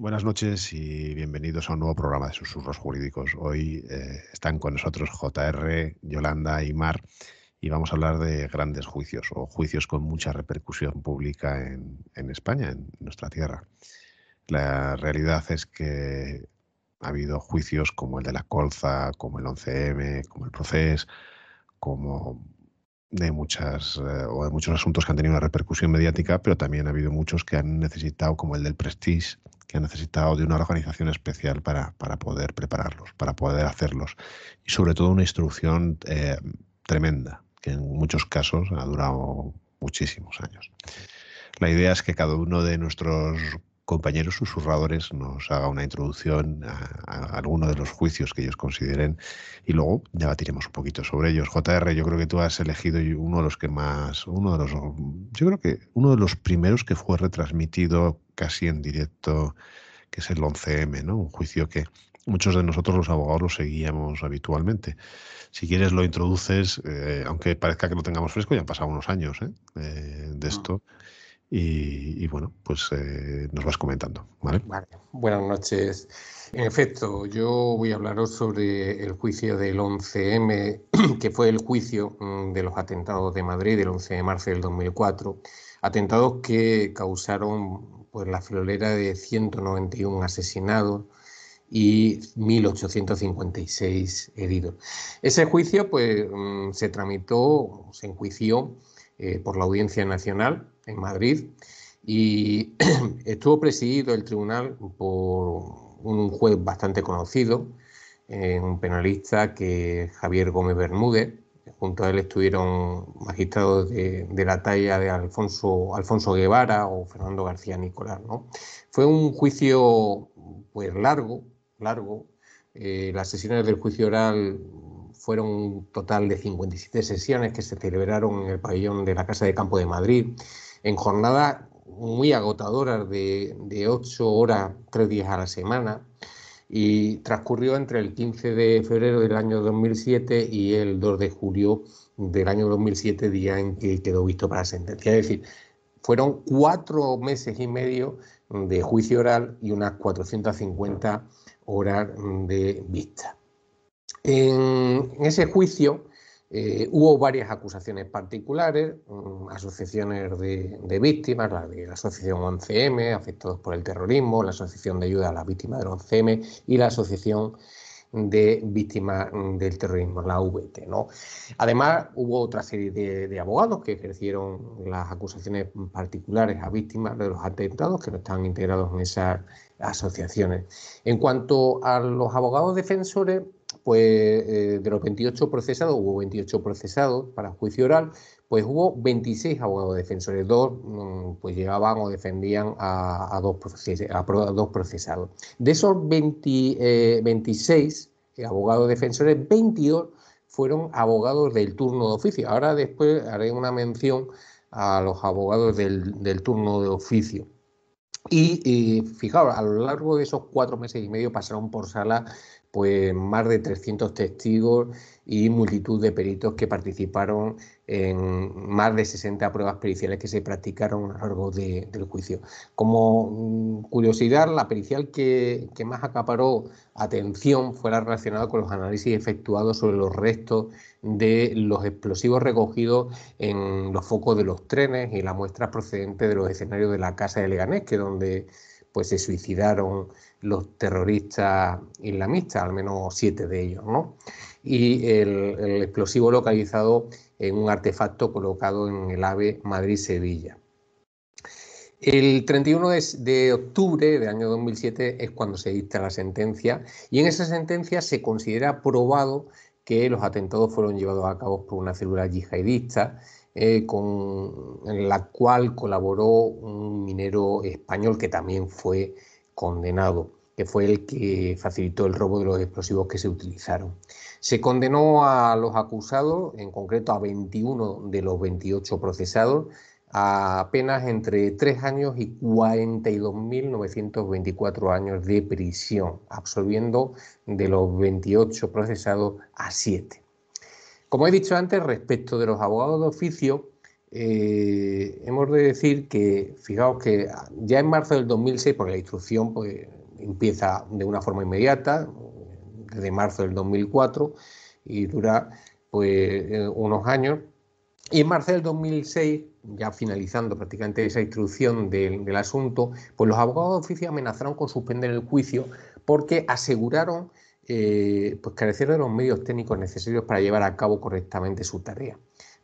Buenas noches y bienvenidos a un nuevo programa de Susurros Jurídicos. Hoy eh, están con nosotros JR, Yolanda y Mar y vamos a hablar de grandes juicios o juicios con mucha repercusión pública en, España, en nuestra tierra. La realidad es que ha habido juicios como el de la Colza, como el 11M, como el Proces, como de muchas eh, o de muchos asuntos que han tenido una repercusión mediática, pero también ha habido muchos que han necesitado, como el del Prestige, que han necesitado de una organización especial para, para poder prepararlos, para poder hacerlos. Y sobre todo una instrucción eh, tremenda, que en muchos casos ha durado muchísimos años. La idea es que cada uno de nuestros compañeros susurradores nos haga una introducción a, alguno de los juicios que ellos consideren y luego debatiremos un poquito sobre ellos. JR, yo creo que tú has elegido uno de los que más, uno de los, yo creo que uno de los primeros que fue retransmitido casi en directo, que es el 11M, ¿no? Un juicio que muchos de nosotros los abogados lo seguíamos habitualmente. Si quieres lo introduces, eh, aunque parezca que lo tengamos fresco, ya han pasado unos años ¿eh? Eh, de ah. esto. Y, bueno, pues nos vas comentando. ¿vale? Buenas noches. En efecto, yo voy a hablaros sobre el juicio del 11M, que fue el juicio mm, de los atentados de Madrid del 11 de marzo del 2004. Atentados que causaron pues, la friolera de 191 asesinados y 1.856 heridos. Ese juicio pues, mm, se tramitó, se enjuició eh, por la Audiencia Nacional en Madrid y estuvo presidido el tribunal por un juez bastante conocido, eh, un penalista que Javier Gómez Bermúdez. Junto a él estuvieron magistrados de, la talla de Alfonso, Alfonso Guevara o Fernando García Nicolás. ¿no? Fue un juicio pues largo, largo. Eh, las sesiones del juicio oral fueron un total de 57 sesiones que se celebraron en el pabellón de la Casa de Campo de Madrid en jornadas muy agotadoras de, de 8 horas, 3 días a la semana y transcurrió entre el 15 de febrero del año 2007 y el 2 de julio del año 2007, día en que quedó visto para sentencia. Es decir, fueron cuatro meses y medio de juicio oral y unas 450 horas de vista. En, ese juicio eh, hubo varias acusaciones particulares, mm, asociaciones de, víctimas, la de la Asociación 11M, afectados por el terrorismo, la Asociación de Ayuda a las Víctimas del 11M y la Asociación de Víctimas del Terrorismo, la VT. Además, hubo otra serie de, abogados que ejercieron las acusaciones particulares a víctimas de los atentados que no están integrados en esas asociaciones. En cuanto a los abogados defensores, pues eh, de los 28 procesados, hubo 28 procesados para juicio oral, pues hubo 26 abogados defensores, dos mm, pues llegaban o defendían a, dos, procesados. De esos 26 eh, abogados defensores, 22 fueron abogados del turno de oficio. Ahora después haré una mención a los abogados del, turno de oficio. Y, y, fijaos, a lo largo de esos cuatro meses y medio pasaron por sala pues más de 300 testigos y multitud de peritos que participaron en más de 60 pruebas periciales que se practicaron a lo largo del juicio. Como mm, curiosidad, la pericial que, más acaparó atención fue la relacionada con los análisis efectuados sobre los restos de los explosivos recogidos en los focos de los trenes y la muestra procedente de los escenarios de la casa de Leganés, que donde pues se suicidaron los terroristas islamistas, al menos siete de ellos, ¿no? Y el, explosivo localizado en un artefacto colocado en el AVE Madrid-Sevilla. El 31 de, octubre del año 2007 es cuando se dicta la sentencia y en esa sentencia se considera probado que los atentados fueron llevados a cabo por una célula yihadista eh, con, la cual colaboró un minero español que también fue condenado, que fue el que facilitó el robo de los explosivos que se utilizaron. Se condenó a los acusados, en concreto a 21 de los 28 procesados, a apenas entre 3 años y 42.924 años de prisión, absolviendo de los 28 procesados a 7. Como he dicho antes, respecto de los abogados de oficio, eh, hemos de decir que, fijaos que ya en marzo del 2006, porque la instrucción pues, empieza de una forma inmediata, desde marzo del 2004, y dura pues, eh, unos años. Y en marzo del 2006, ya finalizando prácticamente esa instrucción del, asunto, pues los abogados de oficio amenazaron con suspender el juicio porque aseguraron eh, pues carecer de los medios técnicos necesarios para llevar a cabo correctamente su tarea.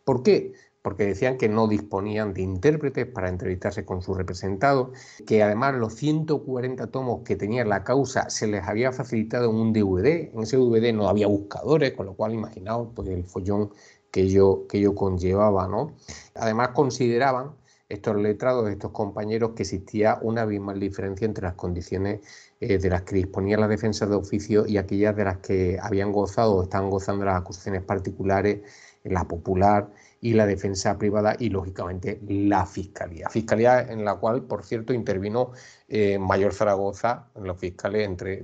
¿Por qué? porque decían que no disponían de intérpretes para entrevistarse con sus representados, que además los 140 tomos que tenía la causa se les había facilitado en un DVD, en ese DVD no había buscadores, con lo cual imaginaos pues, el follón que yo, que yo conllevaba. ¿no? Además consideraban estos letrados, estos compañeros, que existía una abismal diferencia entre las condiciones eh, de las que disponía la defensa de oficio y aquellas de las que habían gozado o estaban gozando las acusaciones particulares, la popular y la defensa privada y, lógicamente, la fiscalía. Fiscalía en la cual, por cierto, intervino eh, Mayor Zaragoza, los fiscales, entre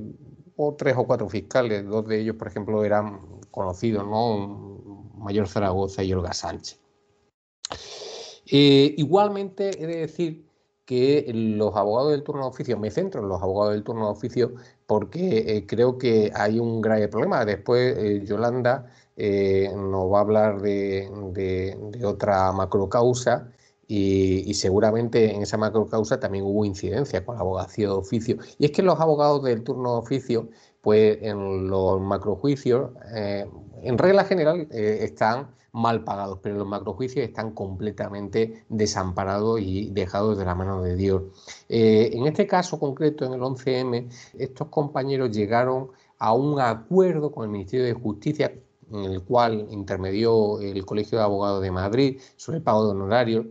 o tres o cuatro fiscales, dos de ellos, por ejemplo, eran conocidos, ¿no? Mayor Zaragoza y Olga Sánchez. Eh, igualmente, he de decir que los abogados del turno de oficio, me centro en los abogados del turno de oficio porque eh, creo que hay un grave problema. Después, Yolanda eh, nos va a hablar de, otra macrocausa y, y, seguramente en esa macrocausa también hubo incidencia con la abogacía de oficio. Y es que los abogados del turno de oficio, pues en los macrojuicios, en regla general están mal pagados, pero los macrojuicios están completamente desamparados y dejados de la mano de Dios. en este caso concreto, en el 11M, estos compañeros llegaron a un acuerdo con el Ministerio de Justicia en el cual intermedió el Colegio de Abogados de Madrid sobre el pago de honorarios,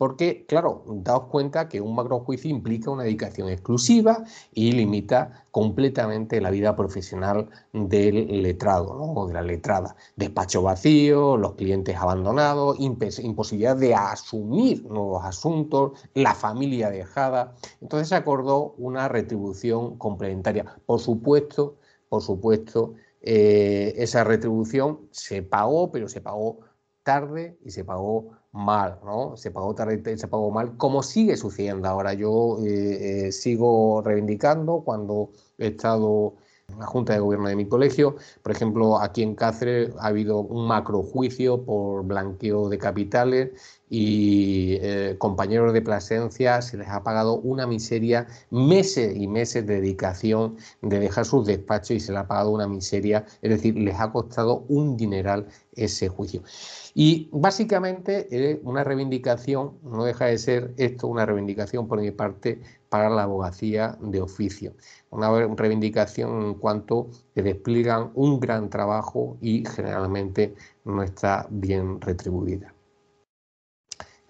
porque, claro, daos cuenta que un macrojuicio implica una dedicación exclusiva y limita completamente la vida profesional del letrado o de la letrada. Despacho vacío, los clientes abandonados, imposibilidad de asumir nuevos asuntos, la familia dejada. Entonces se acordó una retribución complementaria. Por supuesto, por supuesto, eh, esa retribución se pagó, pero se pagó tarde y se pagó mal, ¿no? Se pagó tarde y se pagó mal, como sigue sucediendo ahora. Yo eh, eh, sigo reivindicando cuando he estado la Junta de Gobierno de mi colegio. Por ejemplo, aquí en Cáceres ha habido un macrojuicio por blanqueo de capitales y eh, compañeros de Plasencia se les ha pagado una miseria, meses y meses de dedicación de dejar sus despachos y se les ha pagado una miseria, es decir, les ha costado un dineral ese juicio. Y básicamente es una reivindicación, no deja de ser esto una reivindicación por mi parte para la abogacía de oficio. Una reivindicación en cuanto que despliegan un gran trabajo y generalmente no está bien retribuida.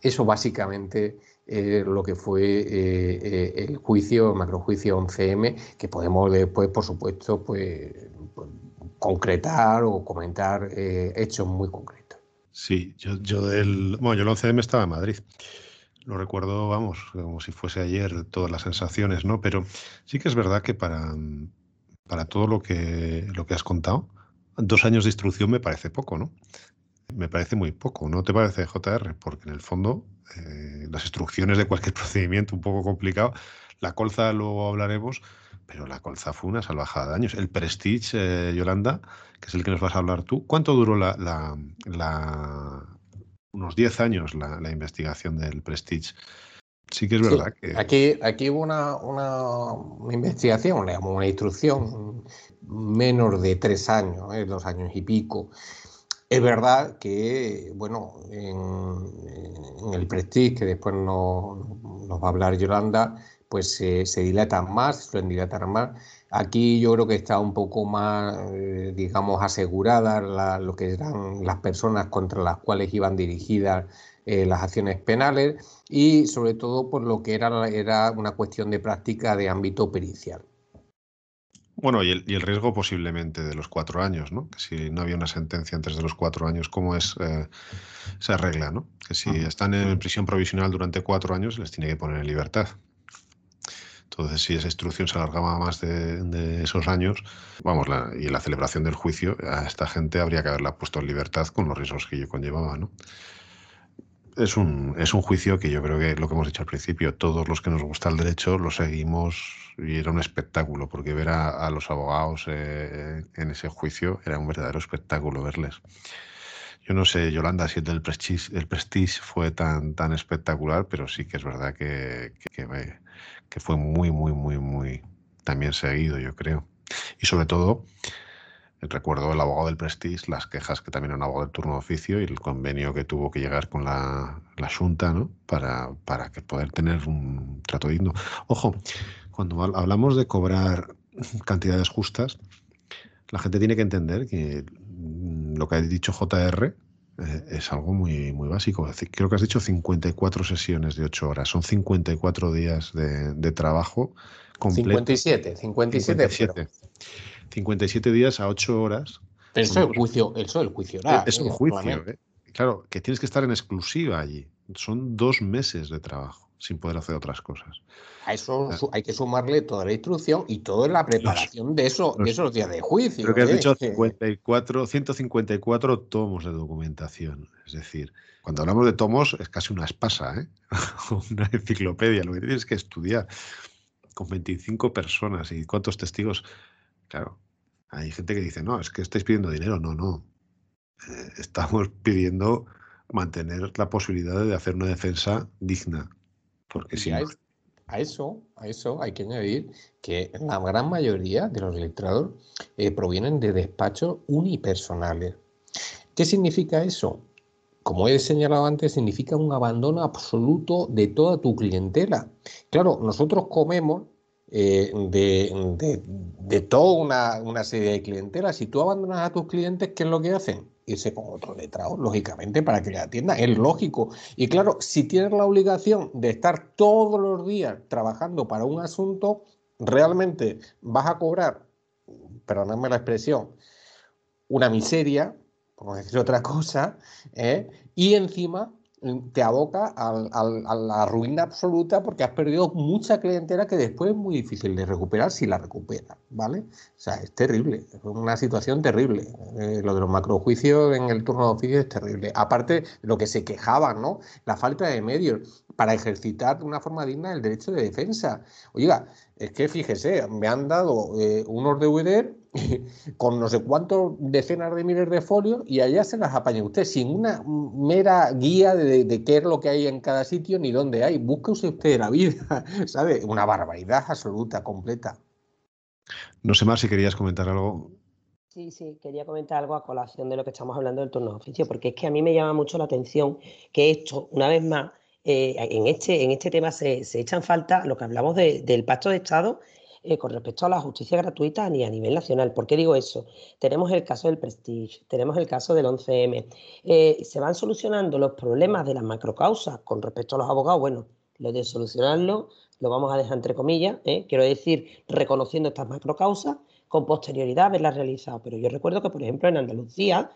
Eso básicamente es lo que fue eh, eh, el juicio, el macrojuicio 11M, que podemos después, por supuesto, pues, pues concretar o comentar eh, hechos muy concretos. Sí, yo, yo del. Bueno, yo el 11M estaba en Madrid. Lo recuerdo, vamos, como si fuese ayer todas las sensaciones, ¿no? Pero sí que es verdad que para, para todo lo que, lo que has contado, dos años de instrucción me parece poco, ¿no? me parece muy poco, ¿no te parece, JR? Porque en el fondo eh, las instrucciones de cualquier procedimiento un poco complicado, la colza luego hablaremos, pero la colza fue una salvajada de años. El Prestige, eh, Yolanda, que es el que nos vas a hablar tú, ¿cuánto duró la, la, unos 10 años la, investigación del Prestige? Sí que es verdad que... Aquí, aquí hubo una, una, investigación, una instrucción, menos de tres años, ¿eh? dos años y pico. Es verdad que, bueno, en, el Prestige, que después nos, va a hablar Yolanda, pues se, dilatan más, se suelen dilatar más. Aquí yo creo que está un poco más, eh, digamos, asegurada lo que eran las personas contra las cuales iban dirigidas eh, las acciones penales y sobre todo por lo que era, era una cuestión de práctica de ámbito pericial. Bueno, y el, riesgo posiblemente de los cuatro años, ¿no? Que si no había una sentencia antes de los cuatro años, ¿cómo es eh, esa regla, ¿no? Que si están en prisión provisional durante cuatro años, les tiene que poner en libertad. Entonces, si esa instrucción se alargaba más de, esos años, vamos, y la celebración del juicio, a esta gente habría que haberla puesto en libertad con los riesgos que ello conllevaba, ¿no? es un, es un juicio que yo creo que lo que hemos dicho al principio, todos los que nos gusta el derecho lo seguimos y era un espectáculo, porque ver a, los abogados eh, en ese juicio era un verdadero espectáculo verles. Yo no sé, Yolanda, si el del Prestige, el Prestige fue tan, tan espectacular, pero sí que es verdad que, que fue muy, muy, muy, muy también seguido, yo creo. Y sobre todo, Recuerdo el abogado del Prestige, las quejas que también era un abogado del turno de oficio y el convenio que tuvo que llegar con la, la Junta ¿no? para, para que poder tener un trato digno. Ojo, cuando hablamos de cobrar cantidades justas, la gente tiene que entender que mm, lo que ha dicho JR eh, es algo muy, muy básico. Creo que has dicho 54 sesiones de 8 horas. Son 54 días de, de trabajo completo. 57, 57. 57. 57 días a 8 horas. eso es el juicio, eso es el juicio. es un juicio, ¿eh? Claro, que tienes que estar en exclusiva allí. Son dos meses de trabajo sin poder hacer otras cosas. A eso hay que sumarle toda la instrucción y toda la preparación de, eso, de esos días de juicio. Creo que has ¿eh? dicho 54, 154 tomos de documentación. Es decir, cuando hablamos de tomos es casi una espasa, ¿eh? una enciclopedia. Lo que tienes que estudiar con 25 personas y cuántos testigos. Claro, hay gente que dice, no, es que estáis pidiendo dinero. No, no. Eh, estamos pidiendo mantener la posibilidad de hacer una defensa digna. Porque si a, eso, a eso hay que añadir que la gran mayoría de los letrados eh, provienen de despachos unipersonales. ¿Qué significa eso? Como he señalado antes, significa un abandono absoluto de toda tu clientela. Claro, nosotros comemos eh, de, toda una, serie de clientelas. Si tú abandonas a tus clientes, ¿qué es lo que hacen? Irse con otro letrado, lógicamente, para que le atienda. Es lógico. Y claro, si tienes la obligación de estar todos los días trabajando para un asunto, realmente vas a cobrar, perdonadme la expresión, una miseria, por decir otra cosa, ¿eh? y encima te aboca a la ruina absoluta porque has perdido mucha clientela que después es muy difícil de recuperar si la recuperas, ¿vale? O sea, es terrible, es una situación terrible. Eh, lo de los macrojuicios en el turno de oficio es terrible. Aparte, lo que se quejaban, ¿no? La falta de medios para ejercitar de una forma digna el derecho de defensa. Oiga, es que fíjese, me han dado eh, unos DVD con no sé cuántos decenas de miles de folios y allá se las apaña usted sin una mera guía de, qué es lo que hay en cada sitio ni dónde hay. Busque usted la vida, ¿sabe? Una barbaridad absoluta, completa. No sé más si querías comentar algo. Sí, sí, quería comentar algo a colación de lo que estamos hablando del turno de oficio, porque es que a mí me llama mucho la atención que esto, una vez más, eh, en, este, en este tema se, se echan falta lo que hablamos del pacto de Estado eh, con respecto a la justicia gratuita ni a nivel nacional. ¿Por qué digo eso? Tenemos el caso del Prestige, tenemos el caso del 11M. Eh, se van solucionando los problemas de las macrocausas con respecto a los abogados. Bueno, lo de solucionarlo lo vamos a dejar entre comillas, quiero decir, reconociendo estas macrocausas, con posterioridad haberlas realizado. Pero yo recuerdo que, por ejemplo, en Andalucía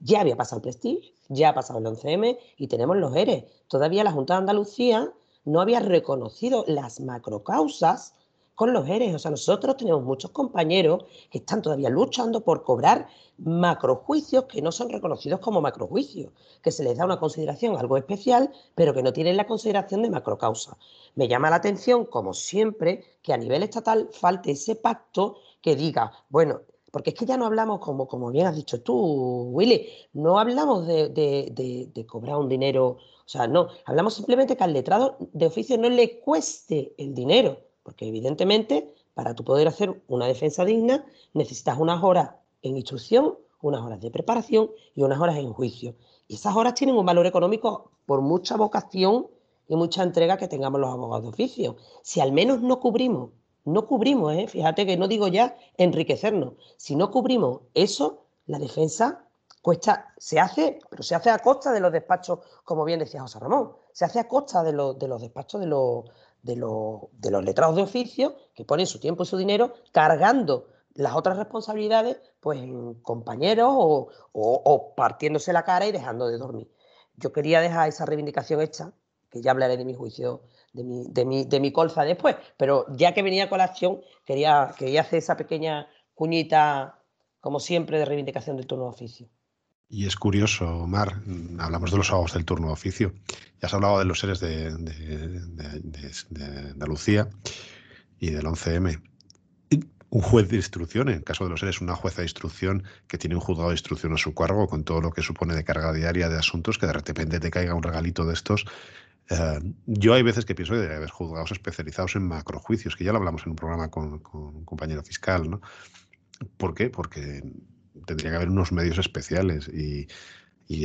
ya había pasado el Prestige, ya ha pasado el 11M y tenemos los ERE. Todavía la Junta de Andalucía no había reconocido las macrocausas con los ERE. O sea, nosotros tenemos muchos compañeros que están todavía luchando por cobrar macrojuicios que no son reconocidos como macrojuicios, que se les da una consideración algo especial, pero que no tienen la consideración de macrocausa. Me llama la atención, como siempre, que a nivel estatal falte ese pacto que diga, bueno, porque es que ya no hablamos, como, como bien has dicho tú, Willy, no hablamos de, cobrar un dinero, o sea, no, hablamos simplemente que al letrado de oficio no le cueste el dinero, porque evidentemente para tú poder hacer una defensa digna necesitas unas horas en instrucción, unas horas de preparación y unas horas en juicio. Y esas horas tienen un valor económico por mucha vocación y mucha entrega que tengamos los abogados de oficio. Si al menos no cubrimos no cubrimos, ¿eh? fíjate que no digo ya enriquecernos, si no cubrimos eso, la defensa cuesta, se hace, pero se hace a costa de los despachos, como bien decía José Ramón, se hace a costa de, los, de los despachos de los, de, los, de los letrados de oficio que ponen su tiempo y su dinero cargando las otras responsabilidades pues en compañeros o, o partiéndose la cara y dejando de dormir. Yo quería dejar esa reivindicación hecha, que ya hablaré de mi juicio de mi, de mi, de mi colza después. Pero ya que venía con la acción, quería, quería hacer esa pequeña cuñita, como siempre, de reivindicación del turno de oficio. Y es curioso, Omar, hablamos de los abogados del turno de oficio. Ya has hablado de los seres de, Andalucía y del 11M. Un juez de instrucción, en el caso de los seres, una jueza de instrucción que tiene un juzgado de instrucción a su cargo con todo lo que supone de carga diaria de asuntos, que de repente te caiga un regalito de estos. Eh, yo hay veces que pienso que debe haber juzgados especializados en macrojuicios, que ya lo hablamos en un programa con, con un compañero fiscal, ¿no? ¿Por qué? Porque tendría que haber unos medios especiales y,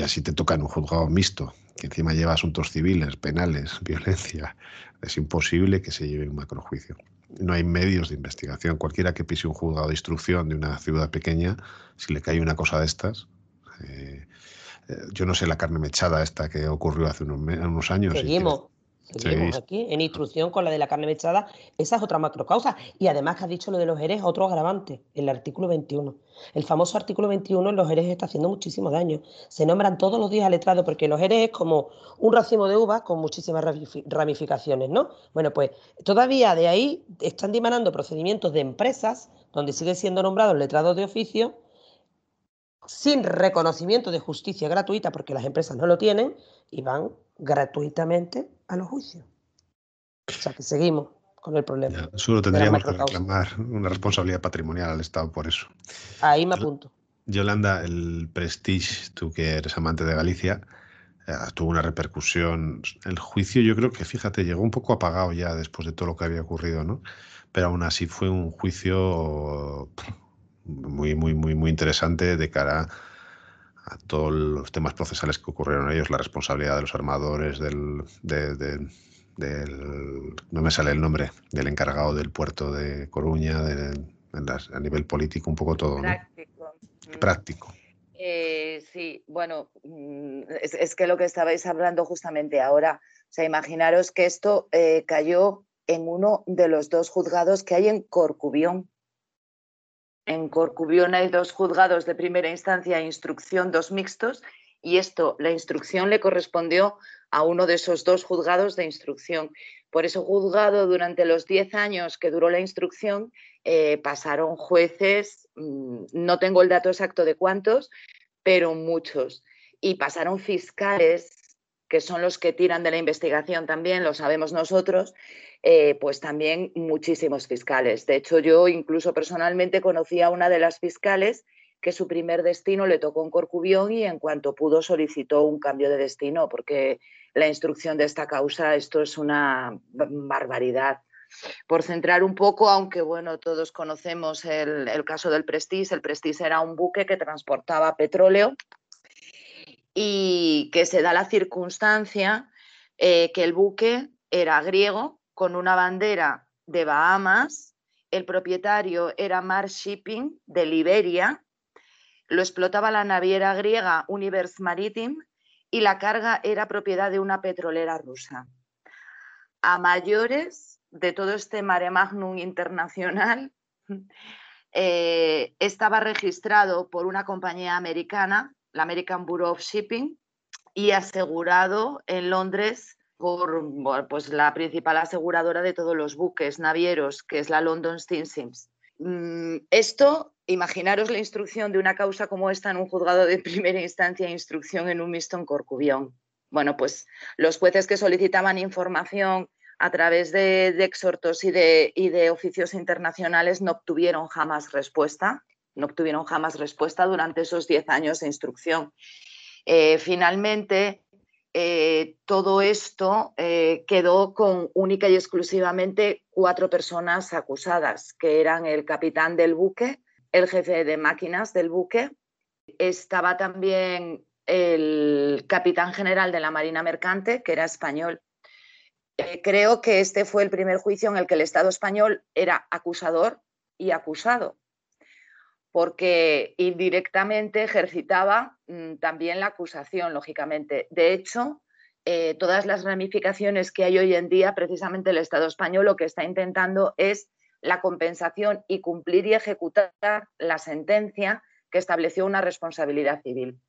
así te toca en un juzgado mixto, que encima lleva asuntos civiles, penales, violencia. Es imposible que se lleve un macrojuicio. No hay medios de investigación. Cualquiera que pise un juzgado de instrucción de una ciudad pequeña, si le cae una cosa de estas, eh, eh, yo no sé la carne mechada esta que ocurrió hace unos, unos años. Seguimos. Seguimos aquí en instrucción con la de la carne mechada. Esa es otra macrocausa. Y además que has dicho lo de los ERES, otro agravante, el artículo 21. El famoso artículo 21 en los ERES está haciendo muchísimo daño. Se nombran todos los días al letrado porque los ERES es como un racimo de uvas con muchísimas ramificaciones, ¿no? Bueno, pues todavía de ahí están dimanando procedimientos de empresas donde sigue siendo nombrado el letrado de oficio sin reconocimiento de justicia gratuita porque las empresas no lo tienen y van gratuitamente a los juicios. O sea que seguimos con el problema. solo tendríamos que reclamar una responsabilidad patrimonial al Estado por eso. Ahí me apunto. Yolanda, el Prestige, tú que eres amante de Galicia, eh, tuvo una repercusión. El juicio yo creo que, fíjate, llegó un poco apagado ya después de todo lo que había ocurrido, ¿no? Pero aún así fue un juicio muy, muy, muy, muy interesante de cara a todos los temas procesales que ocurrieron a ellos, la responsabilidad de los armadores, del, no me sale el nombre, del encargado del puerto de Coruña, a nivel político, un poco todo. Práctico. Práctico. Eh, sí, bueno, mm, es, que lo que estabais hablando justamente ahora, o sea, imaginaros que esto eh, cayó en uno de los dos juzgados que hay en Corcubión, en Corcubión hay dos juzgados de primera instancia e instrucción, dos mixtos, y esto, la instrucción le correspondió a uno de esos dos juzgados de instrucción. Por eso juzgado, durante los diez años que duró la instrucción, eh, pasaron jueces, mm, no tengo el dato exacto de cuántos, pero muchos. Y pasaron fiscales, que son los que tiran de la investigación también, lo sabemos nosotros, eh, pues también muchísimos fiscales. De hecho, yo incluso personalmente conocí a una de las fiscales que su primer destino le tocó en Corcubión y en cuanto pudo solicitó un cambio de destino, porque la instrucción de esta causa, esto es una barbaridad. Por centrar un poco, aunque bueno, todos conocemos el, caso del Prestige, el Prestige era un buque que transportaba petróleo y que se da la circunstancia eh, que el buque era griego, con una bandera de Bahamas, el propietario era Mars Shipping de Liberia, lo explotaba la naviera griega Universe Maritime y la carga era propiedad de una petrolera rusa. A mayores de todo este mare magnum internacional, eh, estaba registrado por una compañía americana, la American Bureau of Shipping, y asegurado en Londres por pues, la principal aseguradora de todos los buques navieros, que es la London Steam Sims. Mm, esto, imaginaros la instrucción de una causa como esta en un juzgado de primera instancia e instrucción en un mixto en Corcubión. Bueno, pues los jueces que solicitaban información a través de, exhortos y de, y de oficios internacionales no obtuvieron jamás respuesta, no obtuvieron jamás respuesta durante esos 10 años de instrucción. Eh, finalmente, eh, todo esto eh, quedó con única y exclusivamente cuatro personas acusadas, que eran el capitán del buque, el jefe de máquinas del buque, estaba también el capitán general de la Marina Mercante, que era español. Creo que este fue el primer juicio en el que el Estado español era acusador y acusado porque indirectamente ejercitaba mm, también la acusación, lógicamente. De hecho, eh, todas las ramificaciones que hay hoy en día, precisamente el Estado español lo que está intentando es la compensación y cumplir y ejecutar la sentencia que estableció una responsabilidad civil.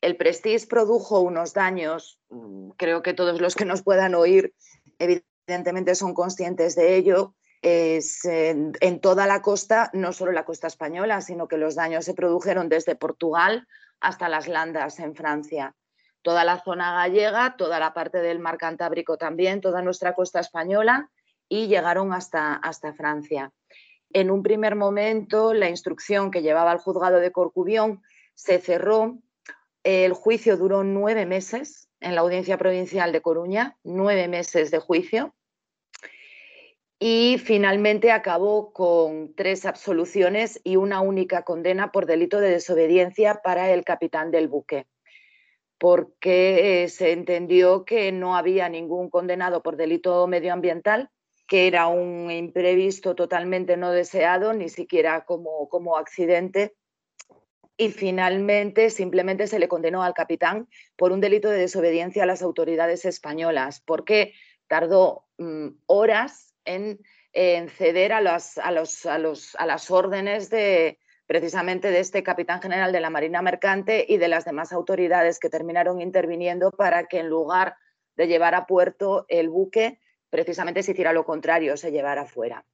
El Prestige produjo unos daños, mm, creo que todos los que nos puedan oír evidentemente son conscientes de ello, es en, toda la costa, no solo la costa española, sino que los daños se produjeron desde Portugal hasta las Landas en Francia. Toda la zona gallega, toda la parte del mar Cantábrico también, toda nuestra costa española y llegaron hasta, hasta Francia. En un primer momento, la instrucción que llevaba al juzgado de Corcubión se cerró. El juicio duró nueve meses en la audiencia provincial de Coruña, nueve meses de juicio y finalmente acabó con tres absoluciones y una única condena por delito de desobediencia para el capitán del buque, porque eh, se entendió que no había ningún condenado por delito medioambiental, que era un imprevisto totalmente no deseado, ni siquiera como, como accidente. Y finalmente simplemente se le condenó al capitán por un delito de desobediencia a las autoridades españolas, porque tardó mm, horas en, ceder a, a, las órdenes de precisamente de este capitán general de la Marina Mercante y de las demás autoridades que terminaron interviniendo para que en lugar de llevar a puerto el buque, precisamente se hiciera lo contrario, se llevara fuera.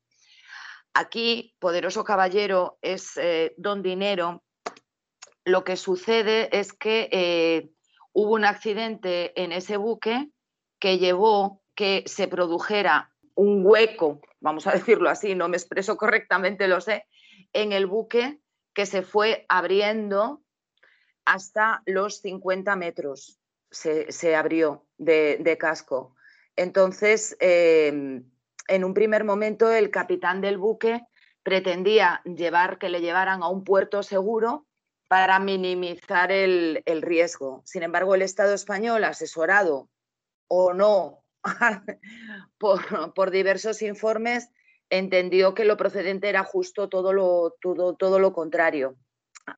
Aquí, poderoso caballero es eh, don dinero. Lo que sucede es que eh, hubo un accidente en ese buque que llevó que se produjera un hueco, vamos a decirlo así, no me expreso correctamente, lo sé, en el buque que se fue abriendo hasta los 50 metros, se, abrió de, casco. Entonces, em, en un primer momento, el capitán del buque pretendía llevar que le llevaran a un puerto seguro para minimizar el, el riesgo. Sin embargo, el Estado español, asesorado o no por, diversos informes, entendió que lo procedente era justo todo lo, todo, todo lo contrario,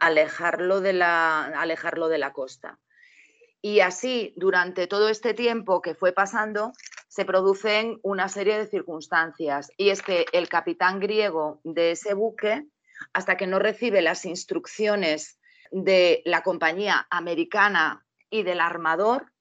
alejarlo de, la, alejarlo de la costa. Y así, durante todo este tiempo que fue pasando, se producen una serie de circunstancias. Y es que el capitán griego de ese buque, hasta que no recibe las instrucciones de la compañía americana y del armador,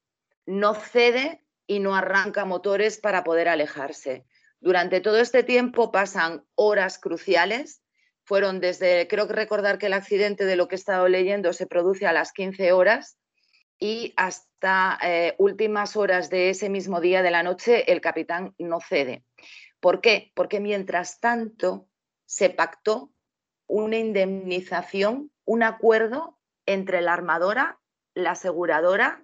no cede y no arranca motores para poder alejarse. Durante todo este tiempo pasan horas cruciales. Fueron desde, creo que recordar que el accidente de lo que he estado leyendo se produce a las 15 horas y hasta eh, últimas horas de ese mismo día de la noche el capitán no cede. ¿Por qué? Porque mientras tanto se pactó una indemnización, un acuerdo entre la armadora, la aseguradora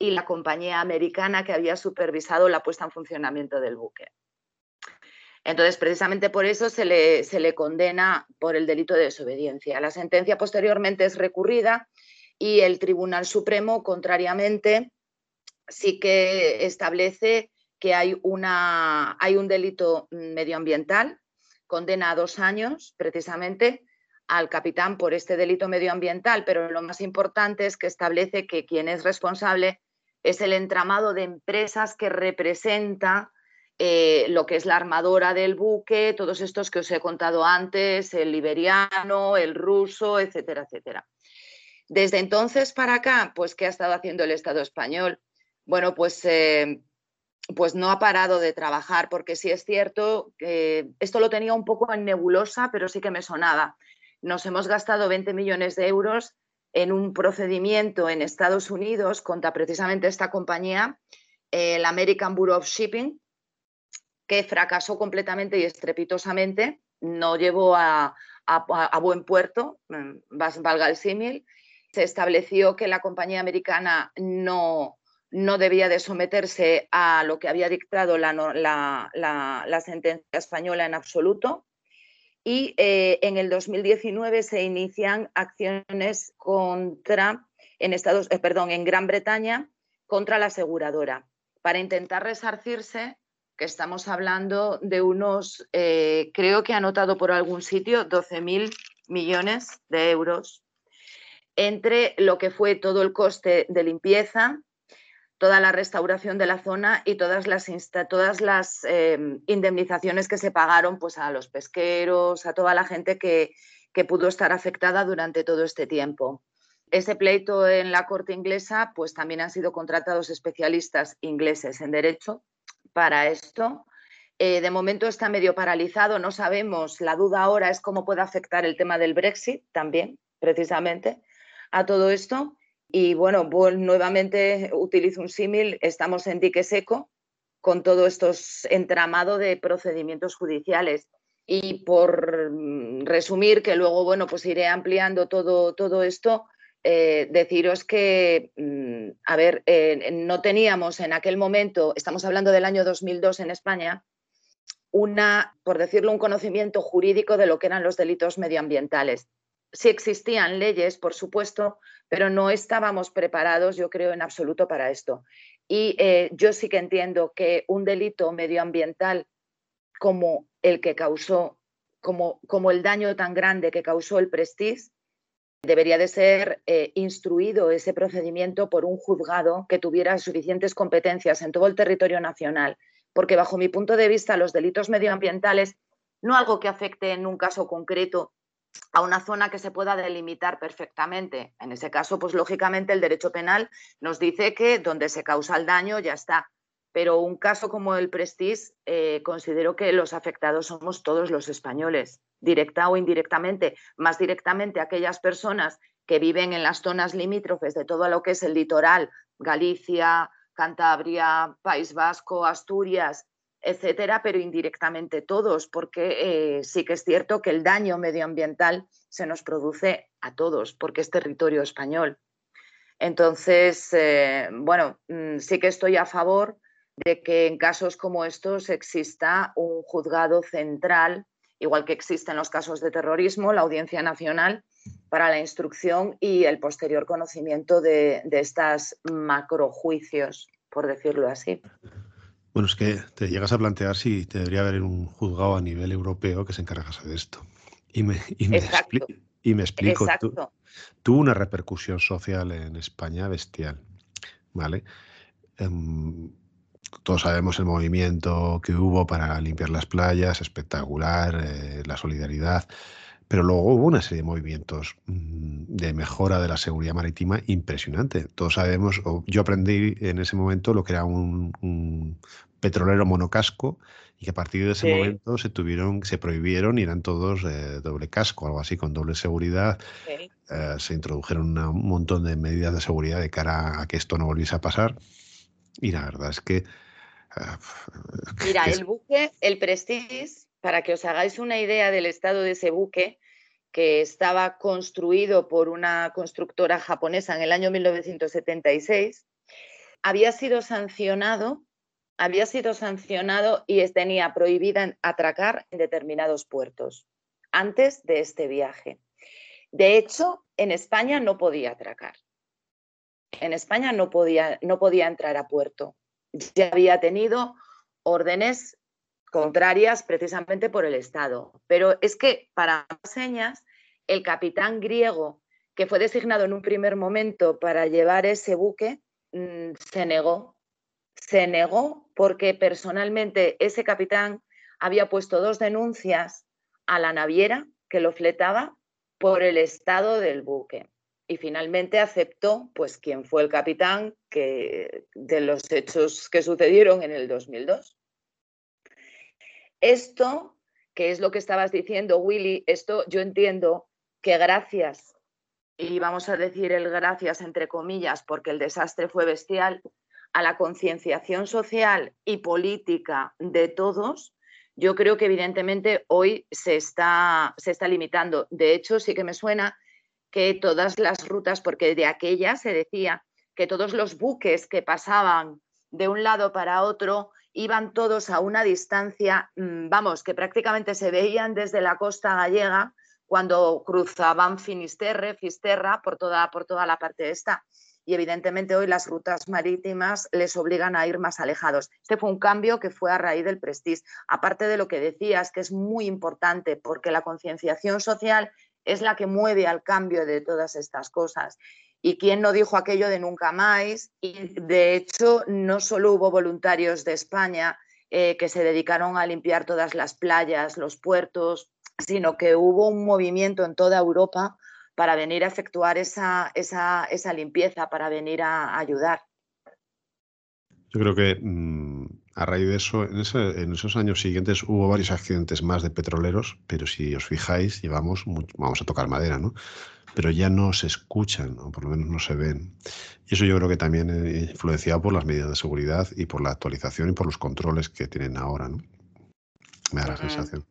y la compañía americana que había supervisado la puesta en funcionamiento del buque. Entonces, precisamente por eso se le, se le, condena por el delito de desobediencia. La sentencia posteriormente es recurrida y el Tribunal Supremo, contrariamente, sí que establece que hay, una, hay un delito medioambiental, condena a dos años precisamente al capitán por este delito medioambiental, pero lo más importante es que establece que quien es responsable es el entramado de empresas que representa eh, lo que es la armadora del buque, todos estos que os he contado antes, el liberiano, el ruso, etcétera, etcétera. Desde entonces para acá, pues, ¿qué ha estado haciendo el Estado español? Bueno, pues, eh, pues no ha parado de trabajar, porque sí es cierto, que esto lo tenía un poco en nebulosa, pero sí que me sonaba. Nos hemos gastado 20 millones de euros en un procedimiento en Estados Unidos contra precisamente esta compañía, el American Bureau of Shipping, que fracasó completamente y estrepitosamente, no llevó a, buen puerto, valga el símil. Se estableció que la compañía americana no, no debía de someterse a lo que había dictado la sentencia española en absoluto y eh, en el 2019 se inician acciones contra, en, Estados, eh, perdón, en Gran Bretaña contra la aseguradora para intentar resarcirse, que estamos hablando de unos, eh, creo que anotado por algún sitio, 12.000 millones de euros entre lo que fue todo el coste de limpieza, toda la restauración de la zona y todas las, todas las em, indemnizaciones que se pagaron pues, a los pesqueros, a toda la gente que, que pudo estar afectada durante todo este tiempo. Ese pleito en la Corte inglesa, pues también han sido contratados especialistas ingleses en derecho para esto. Eh, de momento está medio paralizado, no sabemos, la duda ahora es cómo puede afectar el tema del Brexit también, precisamente, a todo esto. Y bueno, nuevamente utilizo un símil, estamos en dique seco con todo estos entramado de procedimientos judiciales. Y por mm, resumir, que luego, bueno, pues iré ampliando todo, todo esto, eh, deciros que, mm, a ver, eh, no teníamos en aquel momento, estamos hablando del año 2002 en España, una, por decirlo, un conocimiento jurídico de lo que eran los delitos medioambientales. Sí existían leyes, por supuesto, pero no estábamos preparados, yo creo, en absoluto para esto. Y eh, yo sí que entiendo que un delito medioambiental como el que causó, como, el daño tan grande que causó el Prestige, debería de ser eh, instruido ese procedimiento por un juzgado que tuviera suficientes competencias en todo el territorio nacional, porque bajo mi punto de vista los delitos medioambientales, no algo que afecte en un caso concreto a una zona que se pueda delimitar perfectamente. En ese caso, pues lógicamente el derecho penal nos dice que donde se causa el daño ya está. Pero un caso como el Prestige, eh, considero que los afectados somos todos los españoles, directa o indirectamente, más directamente aquellas personas que viven en las zonas limítrofes de todo lo que es el litoral, Galicia, Cantabria, País Vasco, Asturias, etcétera, pero indirectamente todos, porque eh, sí que es cierto que el daño medioambiental se nos produce a todos, porque es territorio español. Entonces, eh, bueno, mm, sí que estoy a favor de que en casos como estos exista un juzgado central, igual que existe en los casos de terrorismo, la Audiencia Nacional, para la instrucción y el posterior conocimiento de, de estas macrojuicios, por decirlo así. Bueno, es que te llegas a plantear si te debería haber un juzgado a nivel europeo que se encargase de esto. Y me, y me, y me explico. tuvo una repercusión social en España bestial. ¿Vale? Em, todos sabemos el movimiento que hubo para limpiar las playas, espectacular, eh, la solidaridad. Pero luego hubo una serie de movimientos mm, de mejora de la seguridad marítima impresionante. Todos sabemos, yo aprendí en ese momento lo que era un, petrolero monocasco y que a partir de ese momento se tuvieron, se prohibieron y eran todos doble casco, algo así, con doble seguridad. Eh, se introdujeron un montón de medidas de seguridad de cara a que esto no volviese a pasar. Y la verdad es que... Eh, Mira, el buque, el Prestige, para que os hagáis una idea del estado de ese buque, que estaba construido por una constructora japonesa en el año 1976, había sido sancionado, había sido sancionado y tenía prohibida atracar en determinados puertos antes de este viaje. De hecho, en España no podía atracar. En España no podía, no podía entrar a puerto. Ya había tenido órdenes contrarias precisamente por el Estado. Pero es que, para señas, el capitán griego que fue designado en un primer momento para llevar ese buque mm, se negó. Se negó porque personalmente ese capitán había puesto dos denuncias a la naviera que lo fletaba por el estado del buque. Y finalmente aceptó, pues, quién fue el capitán que, de los hechos que sucedieron en el 2002. Esto, que es lo que estabas diciendo, Willy, esto yo entiendo que gracias, y vamos a decir el gracias entre comillas, porque el desastre fue bestial, a la concienciación social y política de todos, yo creo que evidentemente hoy se está, se está limitando. De hecho, sí que me suena que todas las rutas, porque de aquella se decía que todos los buques que pasaban de un lado para otro iban todos a una distancia, mm, vamos, que prácticamente se veían desde la costa gallega cuando cruzaban Finisterre, Fisterra, por toda, por toda la parte esta. Y evidentemente hoy las rutas marítimas les obligan a ir más alejados. Este fue un cambio que fue a raíz del Prestige. Aparte de lo que decías, que es muy importante porque la concienciación social es la que mueve al cambio de todas estas cosas. ¿Y quién no dijo aquello de nunca más? Y de hecho, no solo hubo voluntarios de España eh, que se dedicaron a limpiar todas las playas, los puertos, sino que hubo un movimiento en toda Europa para venir a efectuar esa, esa, limpieza, para venir a, ayudar. Yo creo que mm, a raíz de eso, en, esos años siguientes hubo varios accidentes más de petroleros, pero si os fijáis, llevamos, vamos a tocar madera, ¿no? Pero ya no se escuchan, o por lo menos no se ven. Y eso yo creo que también es influenciado por las medidas de seguridad y por la actualización y por los controles que tienen ahora, ¿no? Me da la sensación.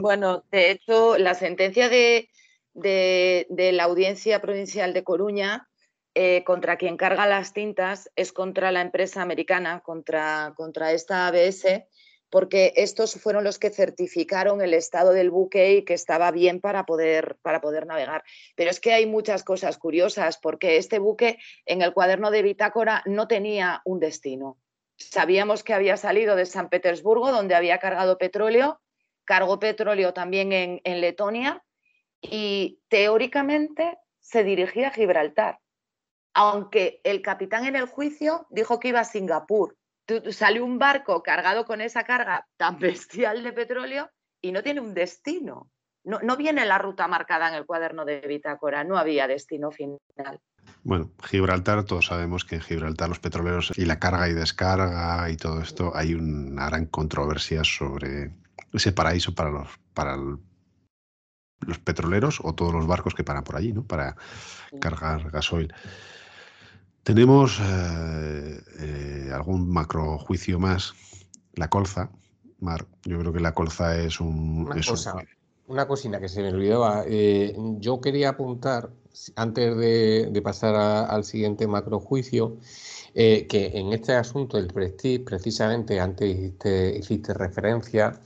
Bueno, de hecho, la sentencia de, de la Audiencia Provincial de Coruña eh, contra quien carga las tintas es contra la empresa americana, contra, contra esta ABS, porque estos fueron los que certificaron el estado del buque y que estaba bien para poder, para poder navegar. Pero es que hay muchas cosas curiosas, porque este buque en el cuaderno de bitácora no tenía un destino. Sabíamos que había salido de San Petersburgo, donde había cargado petróleo, cargó petróleo también en, en Letonia y teóricamente se dirigía a Gibraltar aunque el capitán en el juicio dijo que iba a Singapur. Salió un barco cargado con esa carga tan bestial de petróleo y no tiene un destino. No, viene la ruta marcada en el cuaderno de bitácora, no había destino final. Bueno, Gibraltar, todos sabemos que en Gibraltar los petroleros y la carga y descarga y todo esto, hay una gran controversia sobre ese paraíso para los, para los petroleros o todos los barcos que paran por allí, ¿no? Para cargar gasoil. Tenemos eh, eh, algún macro juicio más. La colza, Mar, yo creo que la colza es un... Una, cosa, una cocina que se me olvidaba. Eh, yo quería apuntar, antes de, pasar al siguiente macro juicio, que en este asunto del Prestige, precisamente antes hiciste, referencia,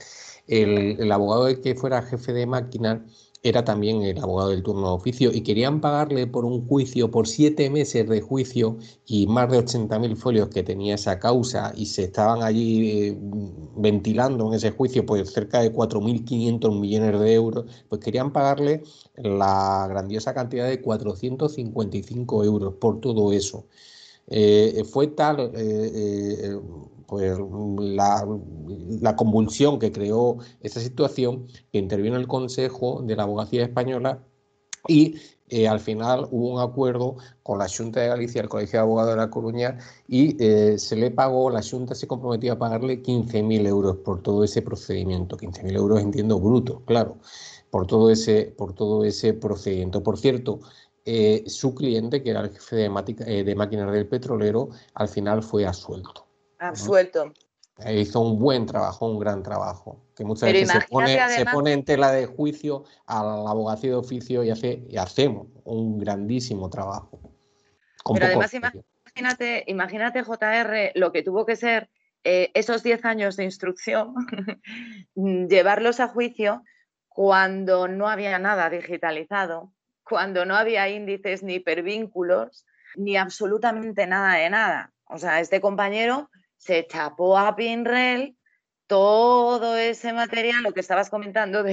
el, el abogado de que fuera jefe de máquina era también el abogado del turno de oficio y querían pagarle por un juicio, por siete meses de juicio y más de 80.000 folios que tenía esa causa y se estaban allí eh, ventilando en ese juicio pues cerca de 4.500 millones de euros, pues querían pagarle la grandiosa cantidad de 455 euros por todo eso. Eh, fue tal eh, pues, la, convulsión que creó esa situación, que intervino el Consejo de la Abogacía Española y eh, al final hubo un acuerdo con la Junta de Galicia, el Colegio de Abogados de La Coruña, y eh, se le pagó, la Junta se comprometió a pagarle 15.000 euros por todo ese procedimiento. 15.000 euros entiendo bruto, claro, por todo ese, por todo ese procedimiento. Por cierto, eh, su cliente, que era el jefe de, de máquinas del petrolero, al final fue asuelto. Absuelto. hizo un buen trabajo, un gran trabajo. Que muchas veces se pone, en tela de juicio a la abogacía de oficio y, hace, y hacemos un grandísimo trabajo. Pero además, imagínate, imagínate, JR, lo que tuvo que ser eh, esos 10 años de instrucción, llevarlos a juicio cuando no había nada digitalizado, cuando no había índices ni hipervínculos, ni absolutamente nada de nada. O sea, este compañero se chapó a Pinrel todo ese material, lo que estabas comentando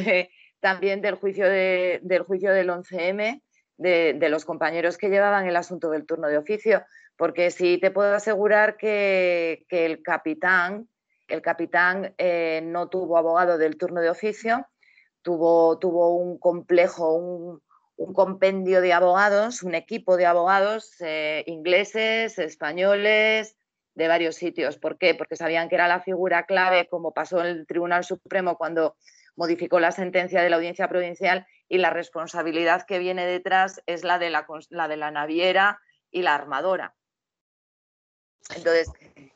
también del juicio, del, juicio del 11M, de, los compañeros que llevaban el asunto del turno de oficio, porque sí te puedo asegurar que, el capitán, el capitán eh, no tuvo abogado del turno de oficio, tuvo, tuvo un complejo, un, compendio de abogados, un equipo de abogados eh, ingleses, españoles, de varios sitios. ¿Por qué? Porque sabían que era la figura clave, como pasó en el Tribunal Supremo cuando modificó la sentencia de la audiencia provincial y la responsabilidad que viene detrás es la de la, la, de la naviera y la armadora. Entonces,